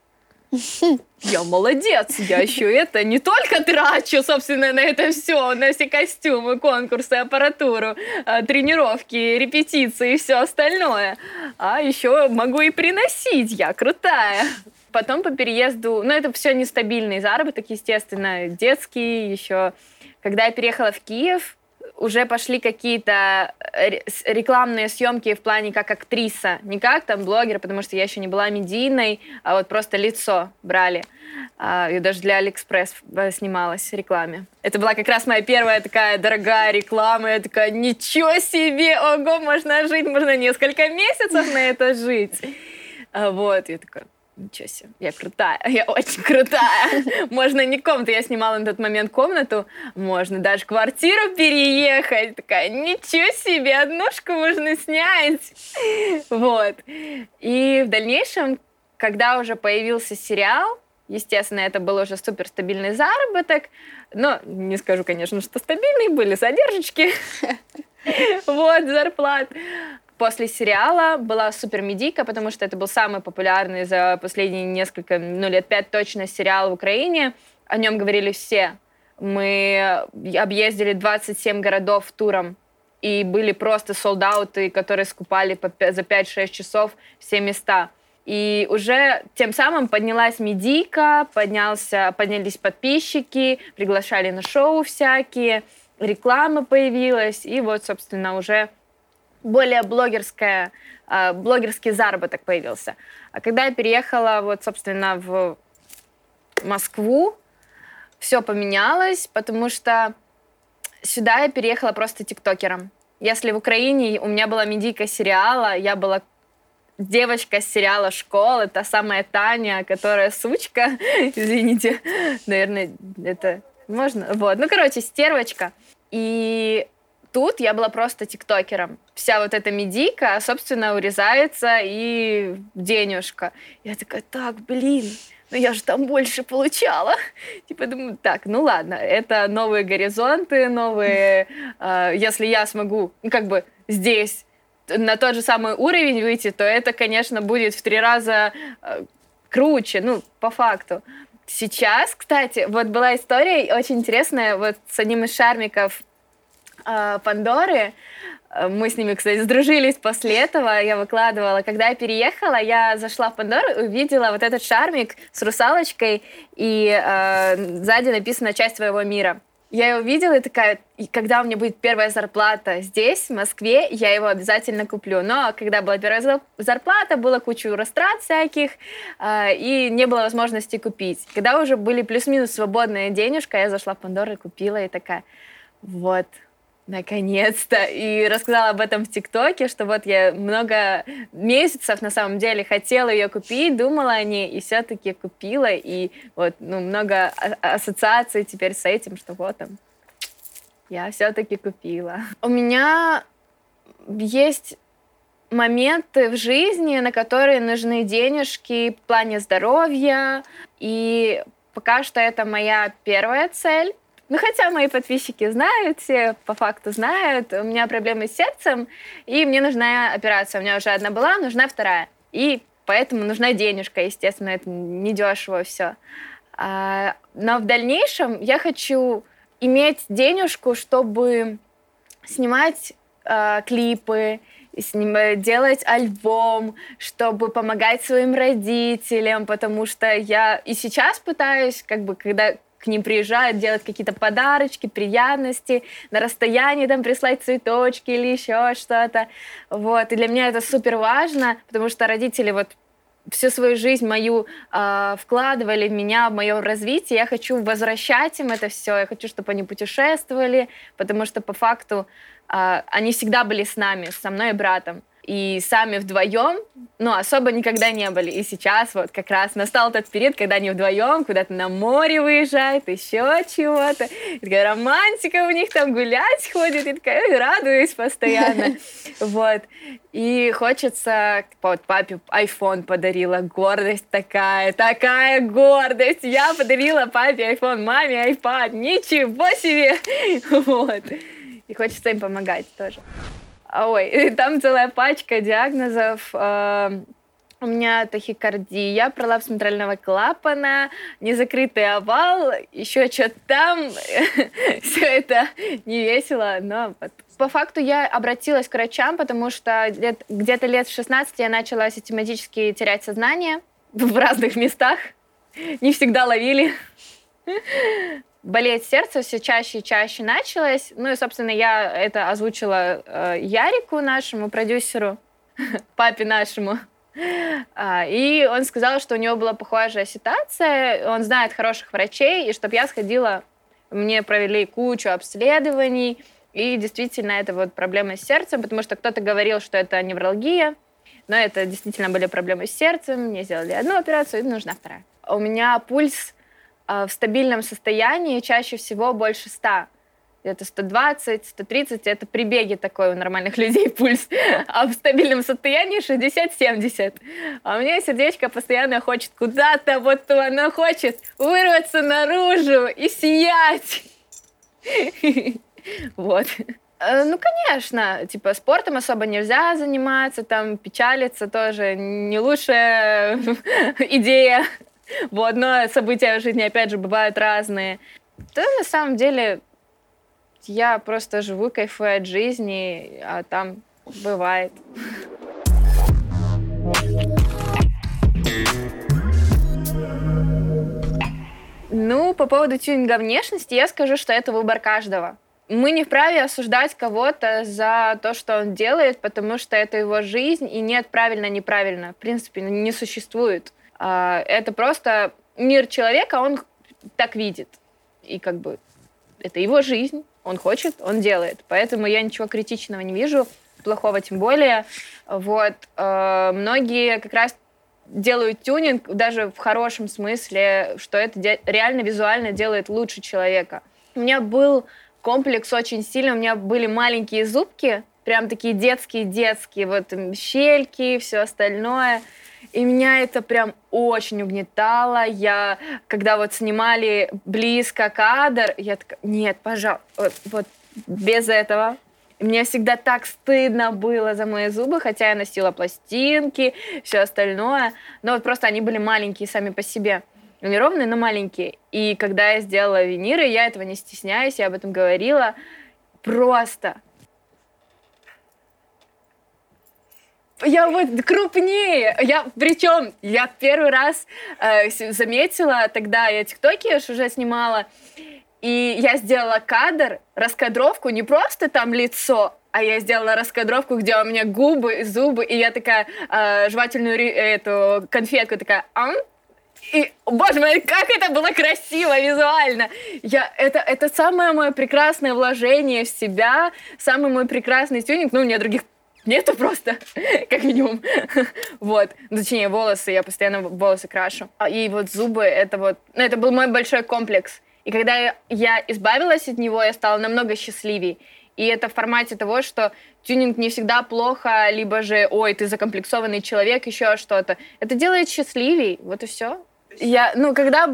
я молодец, я еще это не только трачу, собственно, на это все, на все костюмы, конкурсы, аппаратуру, а, тренировки, репетиции и все остальное, а еще могу и приносить, я крутая. Потом по переезду, ну это все нестабильный заработок, естественно, детский еще. Когда я переехала в Киев, уже пошли какие-то э, рекламные съемки в плане как актриса, не как там блогер, потому что я еще не была медийной, а вот просто лицо брали. А, и даже для Алиэкспресс э, снималась в рекламе. Это была как раз моя первая такая дорогая реклама. Я такая, ничего себе, ого, можно жить, можно несколько месяцев на это жить. А, вот, я такая, ничего себе, я крутая, я очень крутая. Можно не комнату, я снимала на тот момент комнату, можно даже квартиру переехать. Такая, ничего себе, однушку можно снять. Вот. И в дальнейшем, когда уже появился сериал, естественно, это был уже суперстабильный заработок, но не скажу, конечно, что стабильные были задержки. (laughs) Вот, зарплат после сериала была супер медийка, потому что это был самый популярный за последние несколько, ну, лет пять точно сериал в Украине. О нем говорили все. Мы объездили 27 городов туром, и были просто солдаты, которые скупали за 5-6 часов все места. И уже тем самым поднялась медийка, поднялся, поднялись подписчики, приглашали на шоу всякие, реклама появилась, и вот, собственно, уже более блогерская, э, блогерский заработок появился. А когда я переехала, вот, собственно, в Москву, все поменялось, потому что сюда я переехала просто тиктокером. Если в Украине у меня была медийка сериала, я была девочка с сериала «Школа», та самая Таня, которая сучка, (laughs) извините, (laughs) наверное, это можно? Вот, ну, короче, стервочка. И тут я была просто тиктокером. Вся вот эта медийка, собственно, урезается и денежка. Я такая, так, блин, ну я же там больше получала. (laughs) Типа думаю, так, ну ладно, это новые горизонты, новые... Э, (laughs) если я смогу, ну, как бы здесь на тот же самый уровень выйти, то это, конечно, будет в три раза э, круче, ну, по факту. Сейчас, кстати, вот была история очень интересная вот с одним из шармиков э, Пандоры. Мы с ними, кстати, сдружились после этого. Я выкладывала. Когда я переехала, я зашла в Пандору и увидела вот этот шармик с русалочкой, и э, сзади написано «Часть твоего мира». Я его видела и такая, и когда у меня будет первая зарплата здесь, в Москве, я его обязательно куплю. Но когда была первая зарплата, было кучу растрат всяких, э, и не было возможности купить. Когда уже были плюс-минус свободная денежка, я зашла в Пандору и купила, и такая, вот, Наконец-то. И рассказала об этом в ТикТоке, что вот я много месяцев на самом деле хотела ее купить, думала о ней, и все-таки купила. И вот ну, много ассоциаций теперь с этим, что вот там я все-таки купила. У меня есть моменты в жизни, на которые нужны денежки в плане здоровья. И пока что это моя первая цель. Ну, хотя мои подписчики знают, все по факту знают, у меня проблемы с сердцем, и мне нужна операция. У меня уже одна была, нужна вторая. И поэтому нужна денежка, естественно, это недешево все. А, но в дальнейшем я хочу иметь денежку, чтобы снимать э, клипы, сним, делать альбом, чтобы помогать своим родителям, потому что я и сейчас пытаюсь, как бы, когда к ним приезжают, делать какие-то подарочки, приятности, на расстоянии там прислать цветочки или еще что-то. Вот. И для меня это супер важно, потому что родители вот всю свою жизнь мою э, вкладывали в меня, в мое развитие. Я хочу возвращать им это все. Я хочу, чтобы они путешествовали, потому что по факту э, они всегда были с нами, со мной и братом и сами вдвоем, ну, особо никогда не были. И сейчас вот как раз настал тот период, когда они вдвоем куда-то на море выезжают, еще чего-то. И такая романтика у них там гулять ходит, и такая радуюсь постоянно. (laughs) Вот. И хочется... Вот папе iPhone подарила, гордость такая, такая гордость. Я подарила папе iPhone, маме iPad, ничего себе! (laughs) Вот. И хочется им помогать тоже. Ой, (laughs) там целая пачка диагнозов. Э, у меня тахикардия, пролапс центрального клапана, незакрытый овал, еще что-то там. (laughs) Все это не весело, но вот. По факту я обратилась к врачам, потому что где-то лет в 16 я начала систематически терять сознание (laughs) в разных местах. Не всегда ловили болеть сердце все чаще и чаще началось. Ну и, собственно, я это озвучила э, Ярику нашему продюсеру, (laughs) папе нашему. А, и он сказал, что у него была похожая ситуация, он знает хороших врачей, и чтобы я сходила, мне провели кучу обследований, и действительно это вот проблема с сердцем, потому что кто-то говорил, что это невралгия, но это действительно были проблемы с сердцем, мне сделали одну операцию, и нужна вторая. У меня пульс в стабильном состоянии чаще всего больше 100 где-то 120, 130, это при беге такой у нормальных (laughs) людей пульс, а в стабильном состоянии 60-70. А у меня сердечко постоянно хочет куда-то, вот оно хочет вырваться наружу и сиять. (laughs) Вот. Э, ну, конечно, типа спортом особо нельзя заниматься, там печалиться тоже не лучшая (laughs) идея. (laughs) Вот, но события в жизни, опять же, бывают разные. Да, на самом деле, я просто живу, кайфую от жизни, а там бывает. Ну, по поводу тюнинга внешности, я скажу, что это выбор каждого. Мы не вправе осуждать кого-то за то, что он делает, потому что это его жизнь, и нет правильно-неправильно. В принципе, не существует. А, это просто мир человека, он так видит. И как бы это его жизнь, он хочет, он делает. Поэтому я ничего критичного не вижу, плохого тем более. Вот. А, многие как раз делают тюнинг даже в хорошем смысле, что это реально визуально делает лучше человека. У меня был комплекс очень сильный, у меня были маленькие зубки, прям такие детские-детские, вот щельки, все остальное – и меня это прям очень угнетало. Я, когда вот снимали близко кадр, я такая, нет, пожалуйста, вот, вот без этого. мне всегда так стыдно было за мои зубы, хотя я носила пластинки, все остальное. Но вот просто они были маленькие сами по себе. Неровные, но маленькие. И когда я сделала виниры, я этого не стесняюсь, я об этом говорила. Просто я вот крупнее. Я, причем, я первый раз э, заметила, тогда я тиктоки уже снимала, и я сделала кадр, раскадровку, не просто там лицо, а я сделала раскадровку, где у меня губы, зубы, и я такая э, жевательную эту конфетку такая, ам, и, боже мой, как это было красиво визуально! Я, это, это самое мое прекрасное вложение в себя, самый мой прекрасный тюнинг. Ну, у меня других Нету просто, (laughs) как минимум. (laughs) вот. Ну, точнее, волосы, я постоянно волосы крашу. А, и вот зубы, это вот, ну, это был мой большой комплекс. И когда я, избавилась от него, я стала намного счастливее. И это в формате того, что тюнинг не всегда плохо, либо же, ой, ты закомплексованный человек, еще что-то. Это делает счастливей, вот и все. Я, ну, когда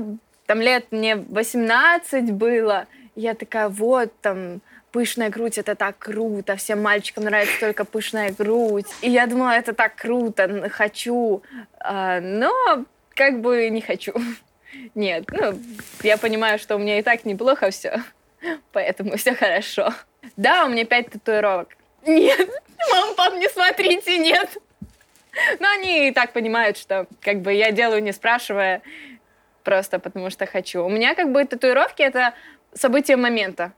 там лет мне 18 было, я такая, вот, там, пышная грудь, это так круто, всем мальчикам нравится только пышная грудь. И я думала, это так круто, хочу, а, но как бы не хочу. (laughs) Нет, ну, я понимаю, что у меня и так неплохо все, (laughs) поэтому все хорошо. Да, у меня пять татуировок. Нет, (laughs) мам, пап, не смотрите, нет. Но они и так понимают, что как бы я делаю, не спрашивая, просто потому что хочу. У меня как бы татуировки — это событие момента.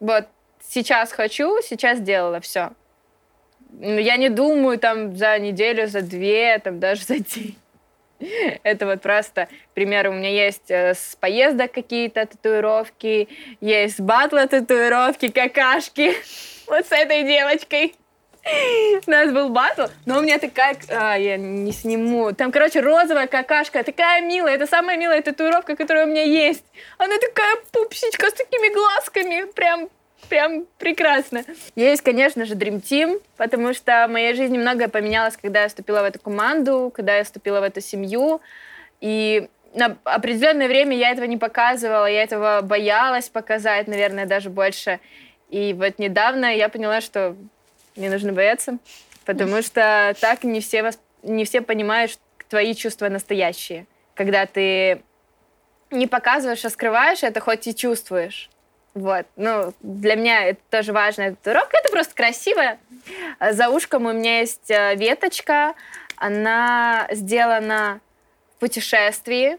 Вот сейчас хочу, сейчас сделала, все. Я не думаю там за неделю, за две, там даже за день. (laughs) Это вот просто, к примеру, у меня есть э, с поездок какие-то татуировки, есть батла татуировки, какашки. (laughs) Вот с этой девочкой. У нас был батл, но у меня такая... А, я не сниму. Там, короче, розовая какашка, такая милая. Это самая милая татуировка, которая у меня есть. Она такая пупсичка с такими глазками. Прям прям прекрасно. Есть, конечно же, Dream Team, потому что в моей жизни многое поменялось, когда я вступила в эту команду, когда я вступила в эту семью. И на определенное время я этого не показывала, я этого боялась показать, наверное, даже больше. И вот недавно я поняла, что не нужно бояться, потому что так не все, вас, не все понимают твои чувства настоящие. Когда ты не показываешь, а скрываешь, это хоть и чувствуешь. Вот. Ну, для меня это тоже важная татуировка. Это просто красивая. За ушком у меня есть э, веточка. Она сделана в путешествии,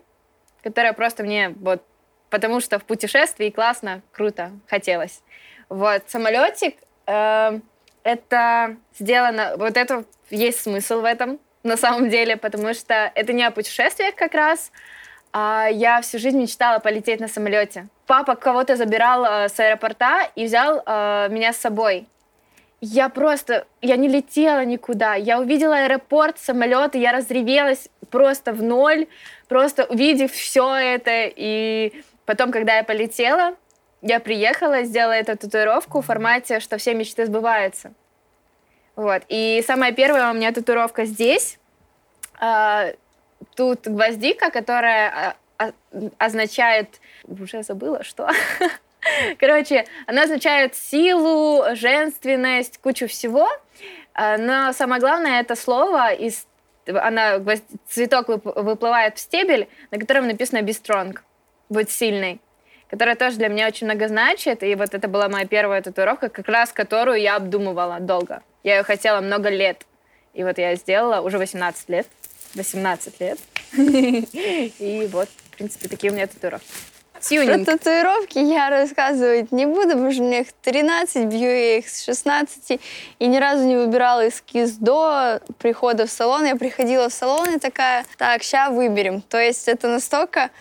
которая просто мне вот потому что в путешествии классно, круто, хотелось. Вот. Самолетик э, это сделано... Вот это есть смысл в этом на самом деле, потому что это не о путешествиях как раз, а я всю жизнь мечтала полететь на самолете. Папа кого-то забирал э, с аэропорта и взял э, меня с собой. Я просто, я не летела никуда. Я увидела аэропорт, самолет, и я разревелась просто в ноль, просто увидев все это. И потом, когда я полетела, я приехала, сделала эту татуировку в формате, что все мечты сбываются. Вот. И самая первая у меня татуировка здесь. Э, Тут гвоздика, которая а, а, означает... Уже забыла, что? (laughs) Короче, она означает силу, женственность, кучу всего. А, но самое главное, это слово из она, цветок выплывает в стебель, на котором написано «be strong», «будь сильной», которая тоже для меня очень много значит. И вот это была моя первая татуировка, как раз которую я обдумывала долго. Я ее хотела много лет. И вот я сделала уже 18 лет. 18 лет. И вот, в принципе, такие у меня татуировки. Тюнинг. Про татуировки я рассказывать не буду, потому что у меня их 13, бью я их с 16, и ни разу не выбирала эскиз до прихода в салон. Я приходила в салон и такая, так, сейчас выберем. То есть это настолько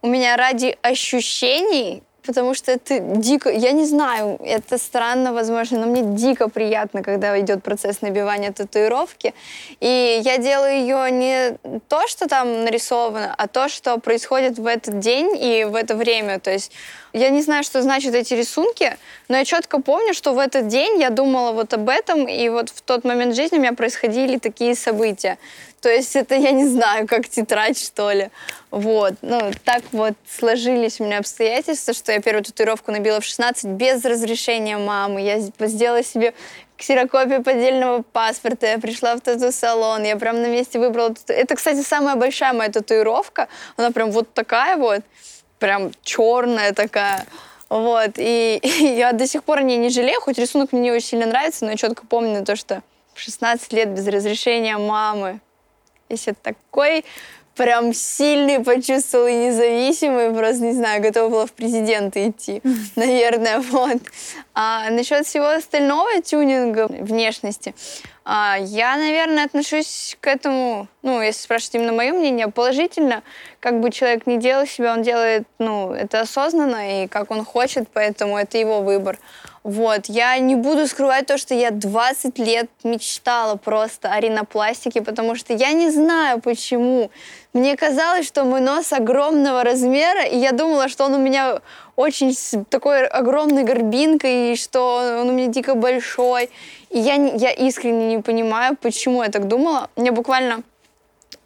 у меня ради ощущений потому что это дико, я не знаю, это странно, возможно, но мне дико приятно, когда идет процесс набивания татуировки. И я делаю ее не то, что там нарисовано, а то, что происходит в этот день и в это время. То есть я не знаю, что значат эти рисунки, но я четко помню, что в этот день я думала вот об этом, и вот в тот момент жизни у меня происходили такие события. То есть это, я не знаю, как тетрадь, что ли. Вот. Ну, так вот сложились у меня обстоятельства, что я первую татуировку набила в 16 без разрешения мамы. Я сделала себе ксерокопию поддельного паспорта, я пришла в тату-салон, я прям на месте выбрала... Это, кстати, самая большая моя татуировка. Она прям вот такая вот, прям черная такая. Вот, и, и (laughs) я до сих пор о ней не жалею, хоть рисунок мне не очень сильно нравится, но я четко помню то, что 16 лет без разрешения мамы, если такой прям сильный почувствовал и независимый, просто, не знаю, готова была в президенты идти, наверное, (laughs) вот. А насчет всего остального тюнинга внешности, а, я, наверное, отношусь к этому, ну, если спрашивать именно мое мнение, положительно. Как бы человек не делал себя, он делает, ну, это осознанно и как он хочет, поэтому это его выбор. Вот, я не буду скрывать то, что я 20 лет мечтала просто о ринопластике, потому что я не знаю почему. Мне казалось, что мой нос огромного размера, и я думала, что он у меня очень такой огромной горбинкой, и что он у меня дико большой. И я, я искренне не понимаю, почему я так думала. Мне буквально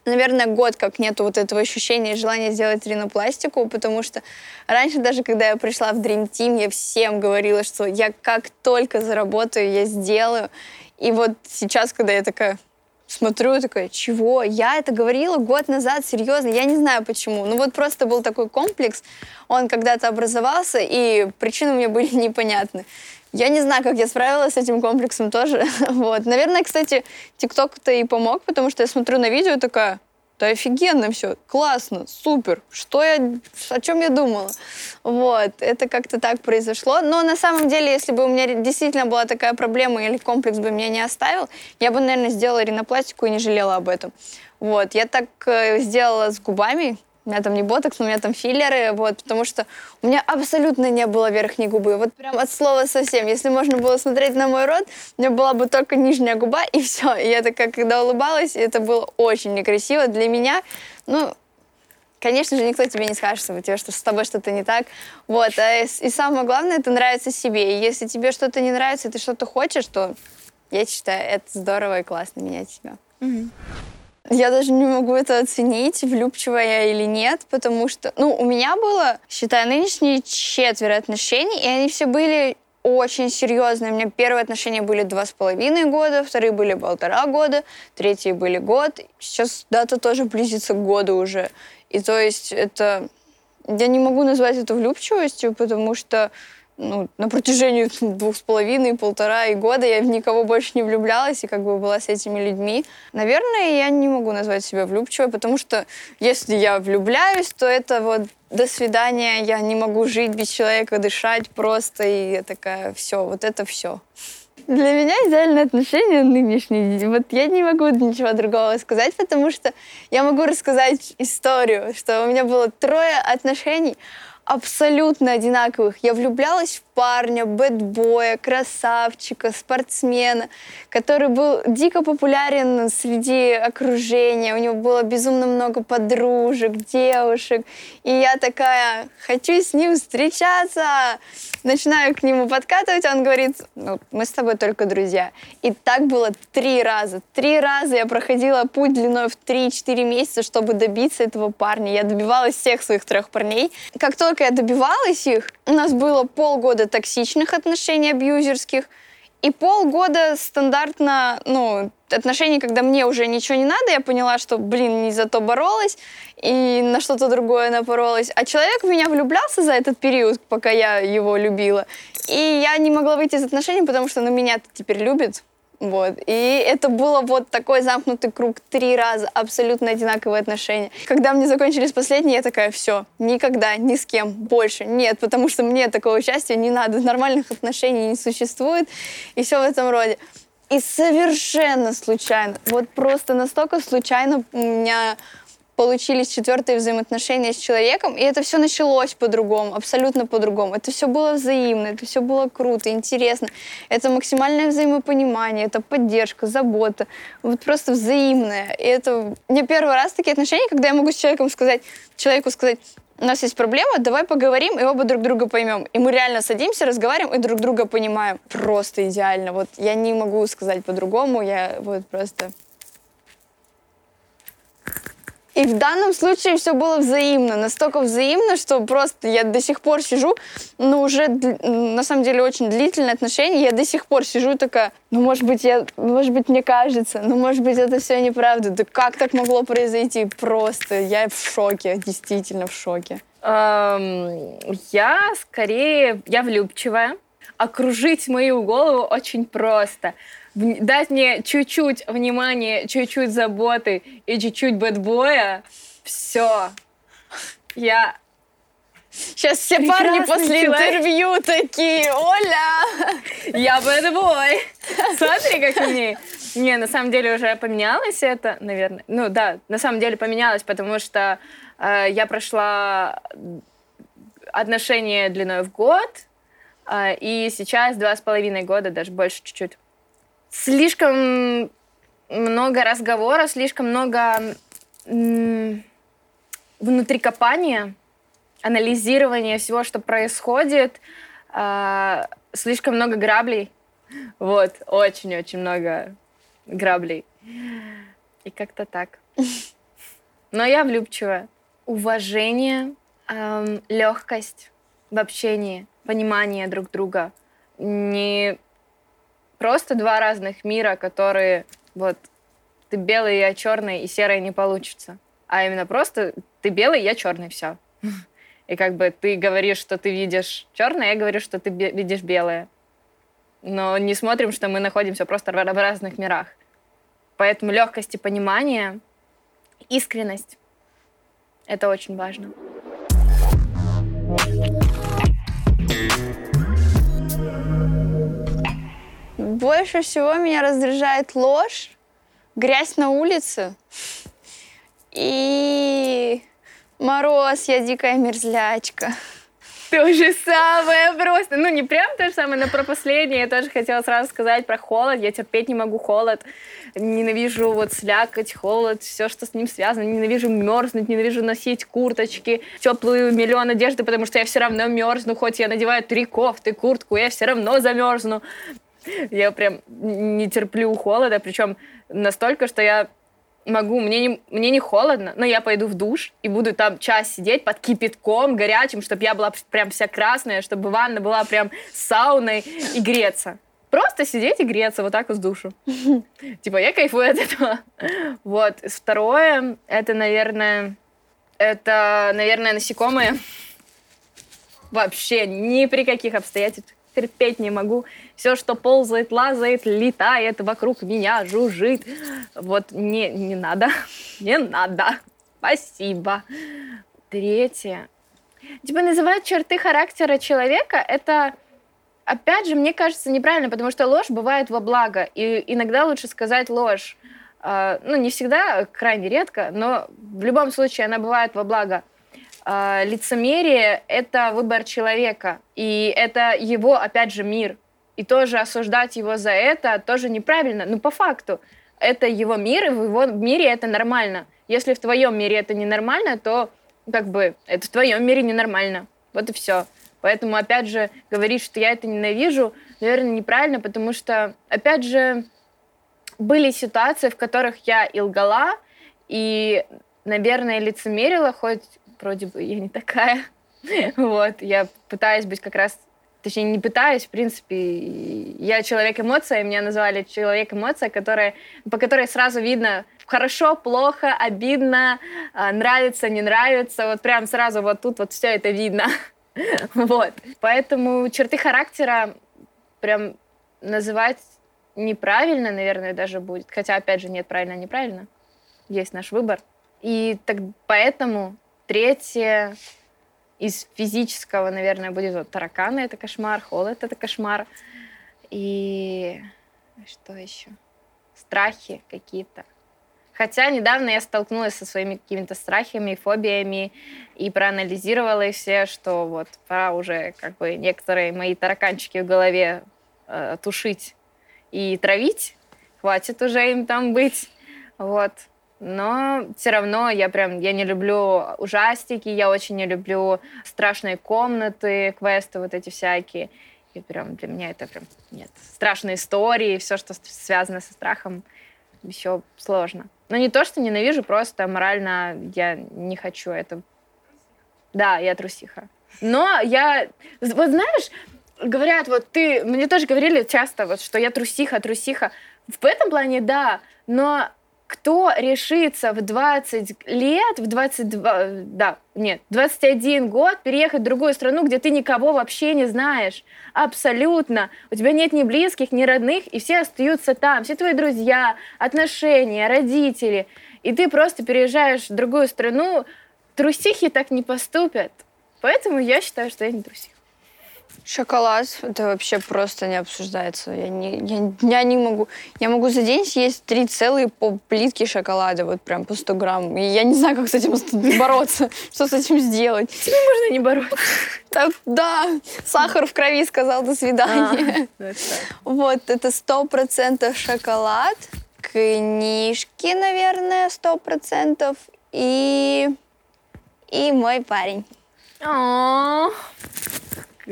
наверное, год как нету вот этого ощущения и желания сделать ринопластику, потому что раньше даже, когда я пришла в Dream Team, я всем говорила, что я как только заработаю, я сделаю. И вот сейчас, когда я такая смотрю, такая, чего? Я это говорила год назад, серьезно, я не знаю почему. Ну вот просто был такой комплекс, он когда-то образовался, и причины мне были (laughs) непонятны. Я не знаю, как я справилась с этим комплексом тоже. (laughs) вот. Наверное, кстати, ТикТок-то и помог, потому что я смотрю на видео и такая, да офигенно все, классно, супер, что я, о чем я думала. Вот, это как-то так произошло. Но на самом деле, если бы у меня действительно была такая проблема или комплекс бы меня не оставил, я бы, наверное, сделала ринопластику и не жалела об этом. Вот, я так э, сделала с губами, у меня там не ботокс, у меня там филлеры, вот, потому что у меня абсолютно не было верхней губы. Вот прям от слова совсем. Если можно было смотреть на мой рот, у меня была бы только нижняя губа, и все. И я такая, когда улыбалась, это было очень некрасиво для меня. Ну, конечно же, никто тебе не скажет, что, тебе, что с тобой что-то не так. Вот. А и, самое главное, это нравится себе. И если тебе что-то не нравится, и ты что-то хочешь, то я считаю, это здорово и классно менять себя. Угу. Я даже не могу это оценить, влюбчивая я или нет, потому что, ну, у меня было, считаю, нынешние четверо отношений, и они все были очень серьезные. У меня первые отношения были два с половиной года, вторые были полтора года, третьи были год. Сейчас дата тоже близится к году уже. И то есть это... Я не могу назвать это влюбчивостью, потому что ну, на протяжении (laughs) двух с половиной, полтора и года я в никого больше не влюблялась и как бы была с этими людьми. Наверное, я не могу назвать себя влюбчивой, потому что если я влюбляюсь, то это вот до свидания, я не могу жить без человека, дышать просто, и я такая, все, вот это все. Для меня идеальные отношения нынешние. Вот я не могу ничего другого сказать, потому что я могу рассказать историю, что у меня было трое отношений, абсолютно одинаковых. Я влюблялась в парня, бэтбоя, красавчика, спортсмена, который был дико популярен среди окружения. У него было безумно много подружек, девушек. И я такая, хочу с ним встречаться. Начинаю к нему подкатывать, он говорит, ну, мы с тобой только друзья. И так было три раза. Три раза я проходила путь длиной в 3-4 месяца, чтобы добиться этого парня. Я добивалась всех своих трех парней. Как только я добивалась их, у нас было полгода токсичных отношений абьюзерских и полгода стандартно, ну, отношений, когда мне уже ничего не надо, я поняла, что, блин, не за то боролась и на что-то другое напоролась. А человек в меня влюблялся за этот период, пока я его любила. И я не могла выйти из отношений, потому что, ну, меня теперь любит. Вот. И это было вот такой замкнутый круг три раза, абсолютно одинаковые отношения. Когда мне закончились последние, я такая, все, никогда, ни с кем больше нет, потому что мне такого счастья не надо, нормальных отношений не существует, и все в этом роде. И совершенно случайно, вот просто настолько случайно у меня получились четвертые взаимоотношения с человеком, и это все началось по-другому, абсолютно по-другому. Это все было взаимно, это все было круто, интересно. Это максимальное взаимопонимание, это поддержка, забота, вот просто взаимное. И это не первый раз такие отношения, когда я могу с человеком сказать, человеку сказать, у нас есть проблема, давай поговорим и оба друг друга поймем. И мы реально садимся, разговариваем и друг друга понимаем. Просто идеально. Вот я не могу сказать по-другому, я вот просто и в данном случае все было взаимно, настолько взаимно, что просто я до сих пор сижу, ну уже на самом деле очень длительные отношения, я до сих пор сижу такая, ну может быть я, может быть мне кажется, ну может быть это все неправда, да как так могло произойти? Просто я в шоке, действительно в шоке. я скорее, я влюбчивая. Окружить мою голову очень просто дать мне чуть-чуть внимания, чуть-чуть заботы и чуть-чуть бэтбоя, все. Я Сейчас все парни после человек. интервью такие, Оля! Я бэтбой. Смотри, как мне. Не, на самом деле уже поменялось это, наверное. Ну да, на самом деле поменялось, потому что э, я прошла отношения длиной в год, э, и сейчас два с половиной года, даже больше чуть-чуть слишком много разговора, слишком много внутрикопания, анализирования всего, что происходит, э, слишком много граблей. Вот, очень-очень много граблей. И как-то так. Но я влюбчивая. Уважение, эм, легкость в общении, понимание друг друга. Не просто два разных мира, которые вот ты белый, я черный, и серый не получится. А именно просто ты белый, я черный, все. (laughs) И как бы ты говоришь, что ты видишь черное, я говорю, что ты видишь белое. Но не смотрим, что мы находимся просто в разных мирах. Поэтому легкость и понимание, искренность. Это очень важно. Больше всего меня раздражает ложь, грязь на улице и мороз, я дикая мерзлячка. То же самое просто. Ну, не прям то же самое, но про последнее я тоже хотела сразу сказать про холод. Я терпеть не могу холод. Ненавижу вот слякоть, холод, все, что с ним связано. Ненавижу мерзнуть, ненавижу носить курточки, теплую миллион одежды, потому что я все равно мерзну. Хоть я надеваю три кофты, куртку, я все равно замерзну. Я прям не терплю холода, причем настолько, что я могу, мне не, мне не холодно, но я пойду в душ и буду там час сидеть под кипятком горячим, чтобы я была прям вся красная, чтобы ванна была прям сауной и греться. Просто сидеть и греться вот так вот с душу. (laughs) Типа, я кайфую от этого. Вот. Второе, это, наверное, это, наверное, насекомые. Вообще ни при каких обстоятельствах терпеть не могу. Все, что ползает, лазает, летает вокруг меня, жужжит. Вот не, не надо, (laughs) не надо. Спасибо. Третье. Типа называть черты характера человека, это, опять же, мне кажется, неправильно, потому что ложь бывает во благо. И иногда лучше сказать ложь. А, ну, не всегда, крайне редко, но в любом случае она бывает во благо. А, лицемерие — это выбор человека, и это его, опять же, мир. И тоже осуждать его за это тоже неправильно. Ну, по факту, это его мир, и в его мире это нормально. Если в твоем мире это ненормально, то как бы это в твоем мире ненормально. Вот и все. Поэтому, опять же, говорить, что я это ненавижу, наверное, неправильно, потому что, опять же, были ситуации, в которых я и лгала, и, наверное, лицемерила, хоть вроде бы я не такая. (laughs) Вот, я пытаюсь быть как раз точнее, не пытаюсь, в принципе, я человек-эмоция, меня назвали человек-эмоция, которая, по которой сразу видно хорошо, плохо, обидно, а, нравится, не нравится, вот прям сразу вот тут вот все это видно. (laughs) Вот. Поэтому черты характера прям называть неправильно, наверное, даже будет. Хотя, опять же, нет правильно-неправильно. Есть наш выбор. И так, поэтому Третье из физического, наверное, будет вот тараканы — это кошмар, холод — это кошмар. И что еще? Страхи какие-то. Хотя недавно я столкнулась со своими какими-то страхами, фобиями и проанализировала их все, что вот пора уже как бы некоторые мои тараканчики в голове э, тушить и травить. Хватит уже им там быть. Вот но все равно я прям, я не люблю ужастики, я очень не люблю страшные комнаты, квесты вот эти всякие. И прям для меня это прям, нет, страшные истории, все, что связано со страхом, еще сложно. Но не то, что ненавижу, просто морально я не хочу это. Да, я трусиха. Но я, вот знаешь, говорят, вот ты, мне тоже говорили часто, вот, что я трусиха, трусиха. В этом плане, да, но кто решится в 20 лет, в 22, да, нет, 21 год переехать в другую страну, где ты никого вообще не знаешь, абсолютно. У тебя нет ни близких, ни родных, и все остаются там, все твои друзья, отношения, родители. И ты просто переезжаешь в другую страну, трусихи так не поступят. Поэтому я считаю, что я не трусиха. Шоколад, это вообще просто не обсуждается. Я не, я, я не могу. Я могу за день съесть три целые по плитки шоколада, вот прям по 100 грамм. И я не знаю, как с этим бороться, (laughs) что с этим сделать. С можно не бороться. (laughs) Да, сахар в крови сказал до свидания. А, (laughs) вот, это сто процентов шоколад, книжки, наверное, сто процентов, и, и мой парень.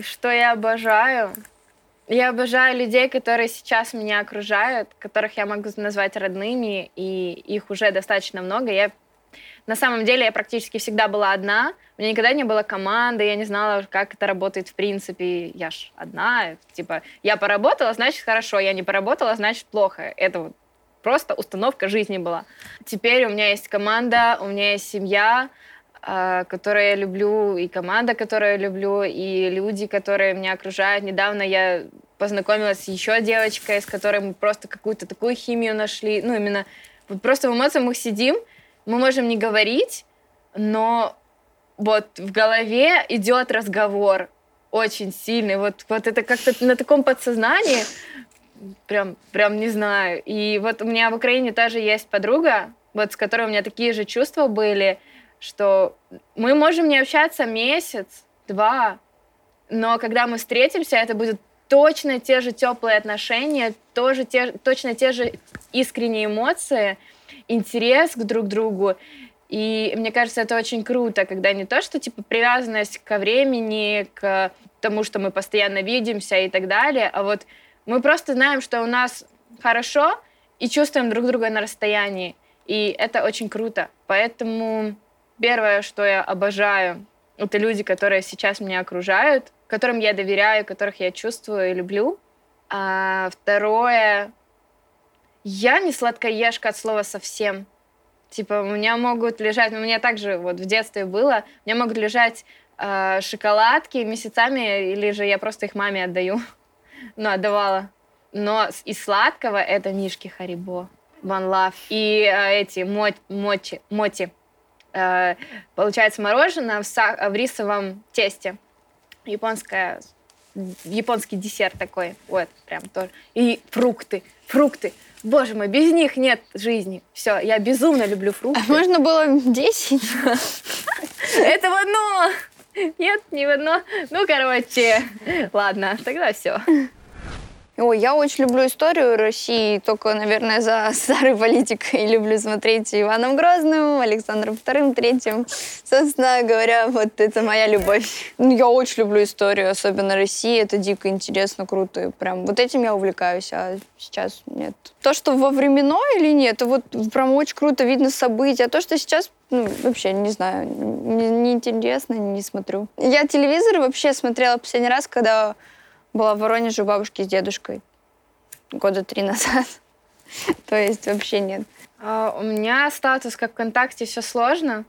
Что я обожаю? Я обожаю людей, которые сейчас меня окружают, которых я могу назвать родными, и их уже достаточно много. Я на самом деле я практически всегда была одна. У меня никогда не было команды, я не знала, как это работает в принципе. Я ж одна. Типа, я поработала, значит хорошо, я не поработала, значит плохо. Это вот просто установка жизни была. Теперь у меня есть команда, у меня есть семья, которые я люблю, и команда, которую я люблю, и люди, которые меня окружают. Недавно я познакомилась с еще девочкой, с которой мы просто какую-то такую химию нашли. Ну, именно вот просто в эмоциях мы сидим, мы можем не говорить, но вот в голове идет разговор очень сильный. Вот, вот это как-то на таком подсознании, прям, прям не знаю. И вот у меня в Украине тоже есть подруга, вот с которой у меня такие же чувства были, что мы можем не общаться месяц, два, но когда мы встретимся, это будет точно те же теплые отношения, тоже те, точно те же искренние эмоции, интерес к друг другу. И мне кажется, это очень круто, когда не то, что типа привязанность ко времени, к тому, что мы постоянно видимся и так далее, а вот мы просто знаем, что у нас хорошо и чувствуем друг друга на расстоянии. И это очень круто. Поэтому первое, что я обожаю, это люди, которые сейчас меня окружают, которым я доверяю, которых я чувствую и люблю. А второе, я не сладкоежка от слова совсем. Типа, у меня могут лежать, у меня также вот в детстве было, у меня могут лежать э, шоколадки месяцами, или же я просто их маме отдаю. (laughs) ну, отдавала. Но из сладкого это мишки Харибо, One Love и э, эти мот, мочи, моти. Э, получается мороженое в, са- в рисовом тесте. Японская японский десерт такой. Вот, прям тоже. И фрукты, фрукты. Боже мой, без них нет жизни. Все, я безумно люблю фрукты. А можно было 10? Это в одно. Нет, не в одно. Ну, короче, ладно, тогда все. Ой, я очень люблю историю России, только, наверное, за (laughs) старой политикой люблю смотреть Иваном Грозным, Александром Вторым, Третьим. Собственно говоря, вот это моя любовь. Ну, я очень люблю историю, особенно России. Это дико интересно, круто. И прям вот этим я увлекаюсь, а сейчас нет. То, что во временной или нет, это вот прям очень круто видно события. А то, что сейчас ну, вообще, не знаю, неинтересно, не, не смотрю. Я телевизор вообще смотрела последний раз, когда была в Воронеже у бабушки с дедушкой года три назад. (laughs) То есть вообще нет. А, у меня статус как ВКонтакте все сложно,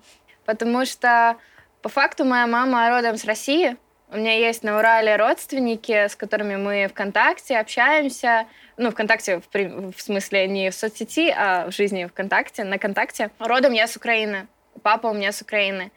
потому что по факту моя мама родом с России. У меня есть на Урале родственники, с которыми мы ВКонтакте общаемся. Ну, ВКонтакте в, в смысле не в соцсети, а в жизни ВКонтакте, на ВКонтакте. Родом я с Украины. Папа у меня с Украины.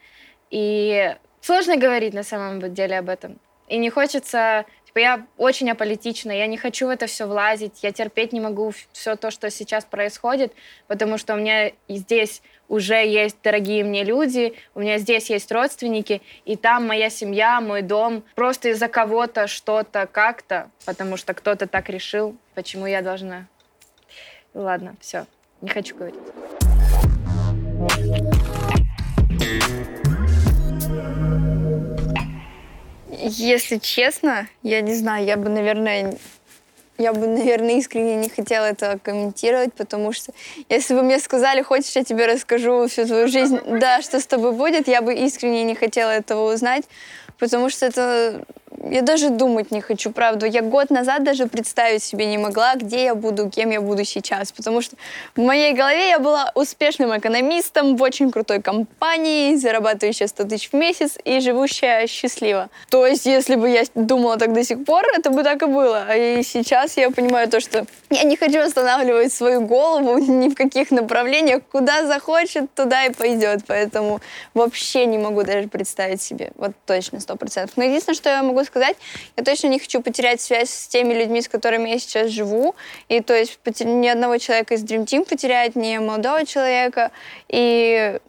И сложно говорить на самом деле об этом. И не хочется Типа я очень аполитична, я не хочу в это все влазить, я терпеть не могу все то, что сейчас происходит, потому что у меня здесь уже есть дорогие мне люди, у меня здесь есть родственники, и там моя семья, мой дом. Просто из-за кого-то, что-то, как-то, потому что кто-то так решил, почему я должна... Ладно, все, не хочу говорить. Если честно, я не знаю, я бы, наверное, я бы, наверное, искренне не хотела это комментировать, потому что если бы мне сказали, хочешь, я тебе расскажу всю твою жизнь, да, что с тобой будет, я бы искренне не хотела этого узнать, потому что это я даже думать не хочу, правда. Я год назад даже представить себе не могла, где я буду, кем я буду сейчас. Потому что в моей голове я была успешным экономистом в очень крутой компании, зарабатывающая 100 тысяч в месяц и живущая счастливо. То есть, если бы я думала так до сих пор, это бы так и было. И сейчас я понимаю то, что я не хочу останавливать свою голову ни в каких направлениях. Куда захочет, туда и пойдет. Поэтому вообще не могу даже представить себе. Вот точно, сто процентов. Но единственное, что я могу сказать, я точно не хочу потерять связь с теми людьми, с которыми я сейчас живу. И то есть ни одного человека из Dream Team потерять, ни молодого человека и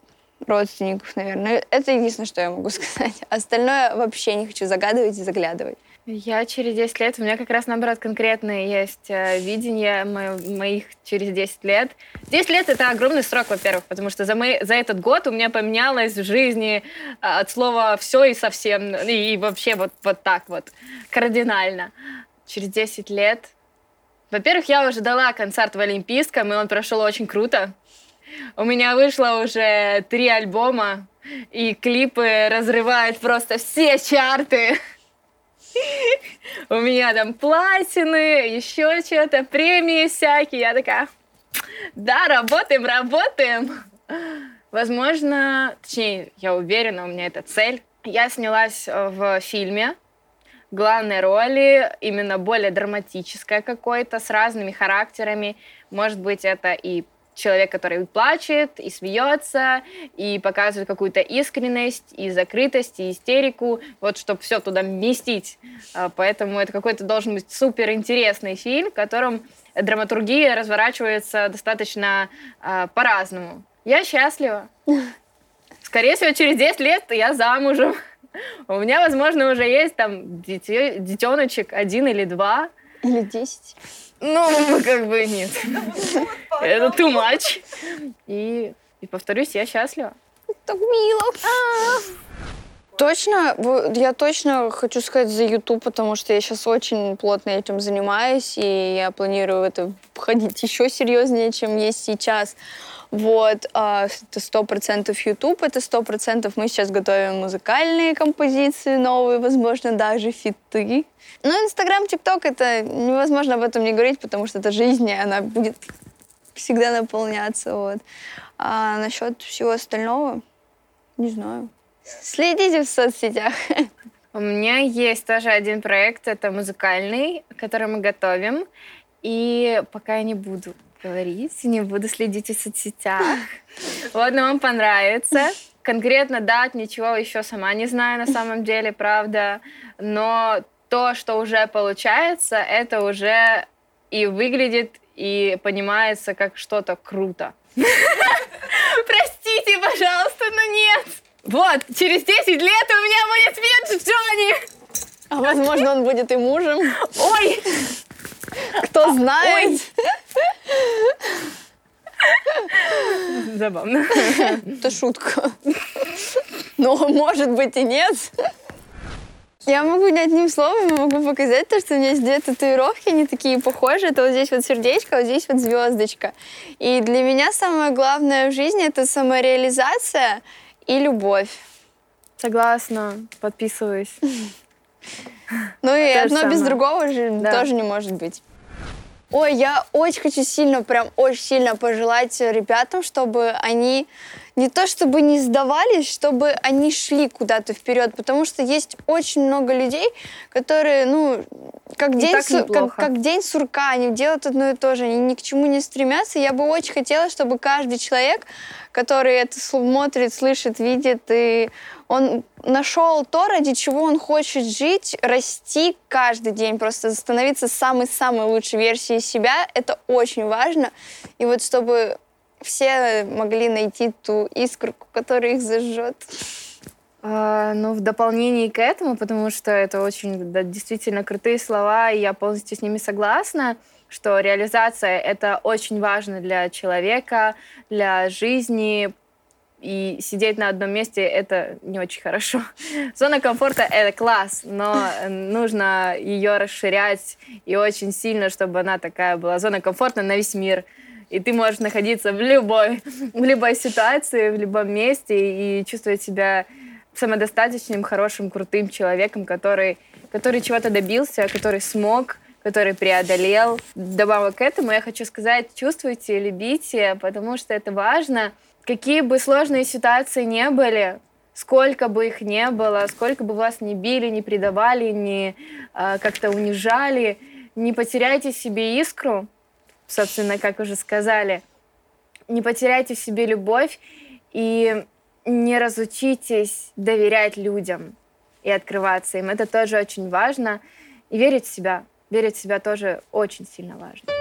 родственников, наверное. Это единственное, что я могу (laughs) сказать. Остальное вообще не хочу загадывать и заглядывать. Я через 10 лет, у меня как раз, наоборот, конкретное есть э, видение мо моих через 10 лет. 10 лет — это огромный срок, во-первых, потому что за, мы, за этот год у меня поменялось в жизни э, от слова «все» и «совсем», и, и вообще вот, вот так вот, кардинально. Через 10 лет... Во-первых, я уже дала концерт в Олимпийском, и он прошел очень круто. У меня вышло уже три альбома, и клипы разрывают просто все чарты. У меня там платины, еще что-то, премии всякие. Я такая, да, работаем, работаем. Возможно, точнее, я уверена, у меня это цель. Я снялась в фильме главной роли, именно более драматическое какое-то, с разными характерами. Может быть, это и человек, который плачет и смеется, и показывает какую-то искренность, и закрытость, и истерику, вот чтобы все туда вместить. А, поэтому это какой-то должен быть супер интересный фильм, в котором драматургия разворачивается достаточно э, по-разному. Я счастлива. (laughs) Скорее всего, через 10 лет я замужем. У меня, возможно, уже есть там детеночек один или два. Или десять. Ну, как бы нет. (laughs) Это too much. И, и повторюсь, я счастлива. Так мило. Точно, я точно хочу сказать за YouTube, потому что я сейчас очень плотно этим занимаюсь, и я планирую это входить еще серьезнее, чем есть сейчас. Вот, а, это сто процентов YouTube, это сто процентов мы сейчас готовим музыкальные композиции новые, возможно, даже фиты. Ну, Инстаграм, ТикТок, это невозможно об этом не говорить, потому что это жизнь, и она будет всегда наполняться, вот. А насчет всего остального, не знаю. Следите в соцсетях. У меня есть тоже один проект, это музыкальный, который мы готовим. И пока я не буду говорить, не буду следить в соцсетях. (laughs) Вот, но вам понравится. Конкретно дат ничего еще сама не знаю на самом деле, правда. Но то, что уже получается, это уже и выглядит, и понимается как что-то круто. (laughs) Простите, пожалуйста, но нет. Вот, через 10 лет у меня будет Финч Джонни. А возможно, он будет и мужем. Ой! Кто знает. Забавно. Это шутка. Но может быть и нет. Я могу не одним словом могу показать то, что у меня есть две татуировки, они такие похожие. Это вот здесь вот сердечко, а вот здесь вот звездочка. И для меня самое главное в жизни это самореализация и любовь. Согласна, подписываюсь. Ну и (laughs) одно без другого же тоже не может быть. Ой, я очень хочу сильно, прям очень сильно пожелать ребятам, чтобы они не то чтобы не сдавались, чтобы они шли куда-то вперед, потому что есть очень много людей, которые, ну, как, день, су- как, как день сурка, они делают одно и то же, они ни к чему не стремятся. Я бы очень хотела, чтобы каждый человек, который это смотрит, слышит, видит, и он нашел то, ради чего он хочет жить, расти каждый день, просто становиться самой-самой лучшей версией себя, это очень важно. И вот чтобы все могли найти ту искру, которая их зажжет. А, ну, в дополнение к этому, потому что это очень да, действительно крутые слова, и я полностью с ними согласна, что реализация — это очень важно для человека, для жизни, и сидеть на одном месте — это не очень хорошо. (laughs) Зона комфорта — это класс, но нужно ее расширять и очень сильно, чтобы она такая была. Зона комфорта на весь мир — и ты можешь находиться в любой, в любой ситуации, в любом месте и чувствовать себя самодостаточным, хорошим, крутым человеком, который, который чего-то добился, который смог, который преодолел. Добавок к этому я хочу сказать, чувствуйте, любите, потому что это важно. Какие бы сложные ситуации не были, сколько бы их не было, сколько бы вас не били, не предавали, не э, как-то унижали, не потеряйте себе искру, собственно, как уже сказали, не потеряйте в себе любовь и не разучитесь доверять людям и открываться им. Это тоже очень важно. И верить в себя. Верить в себя тоже очень сильно важно.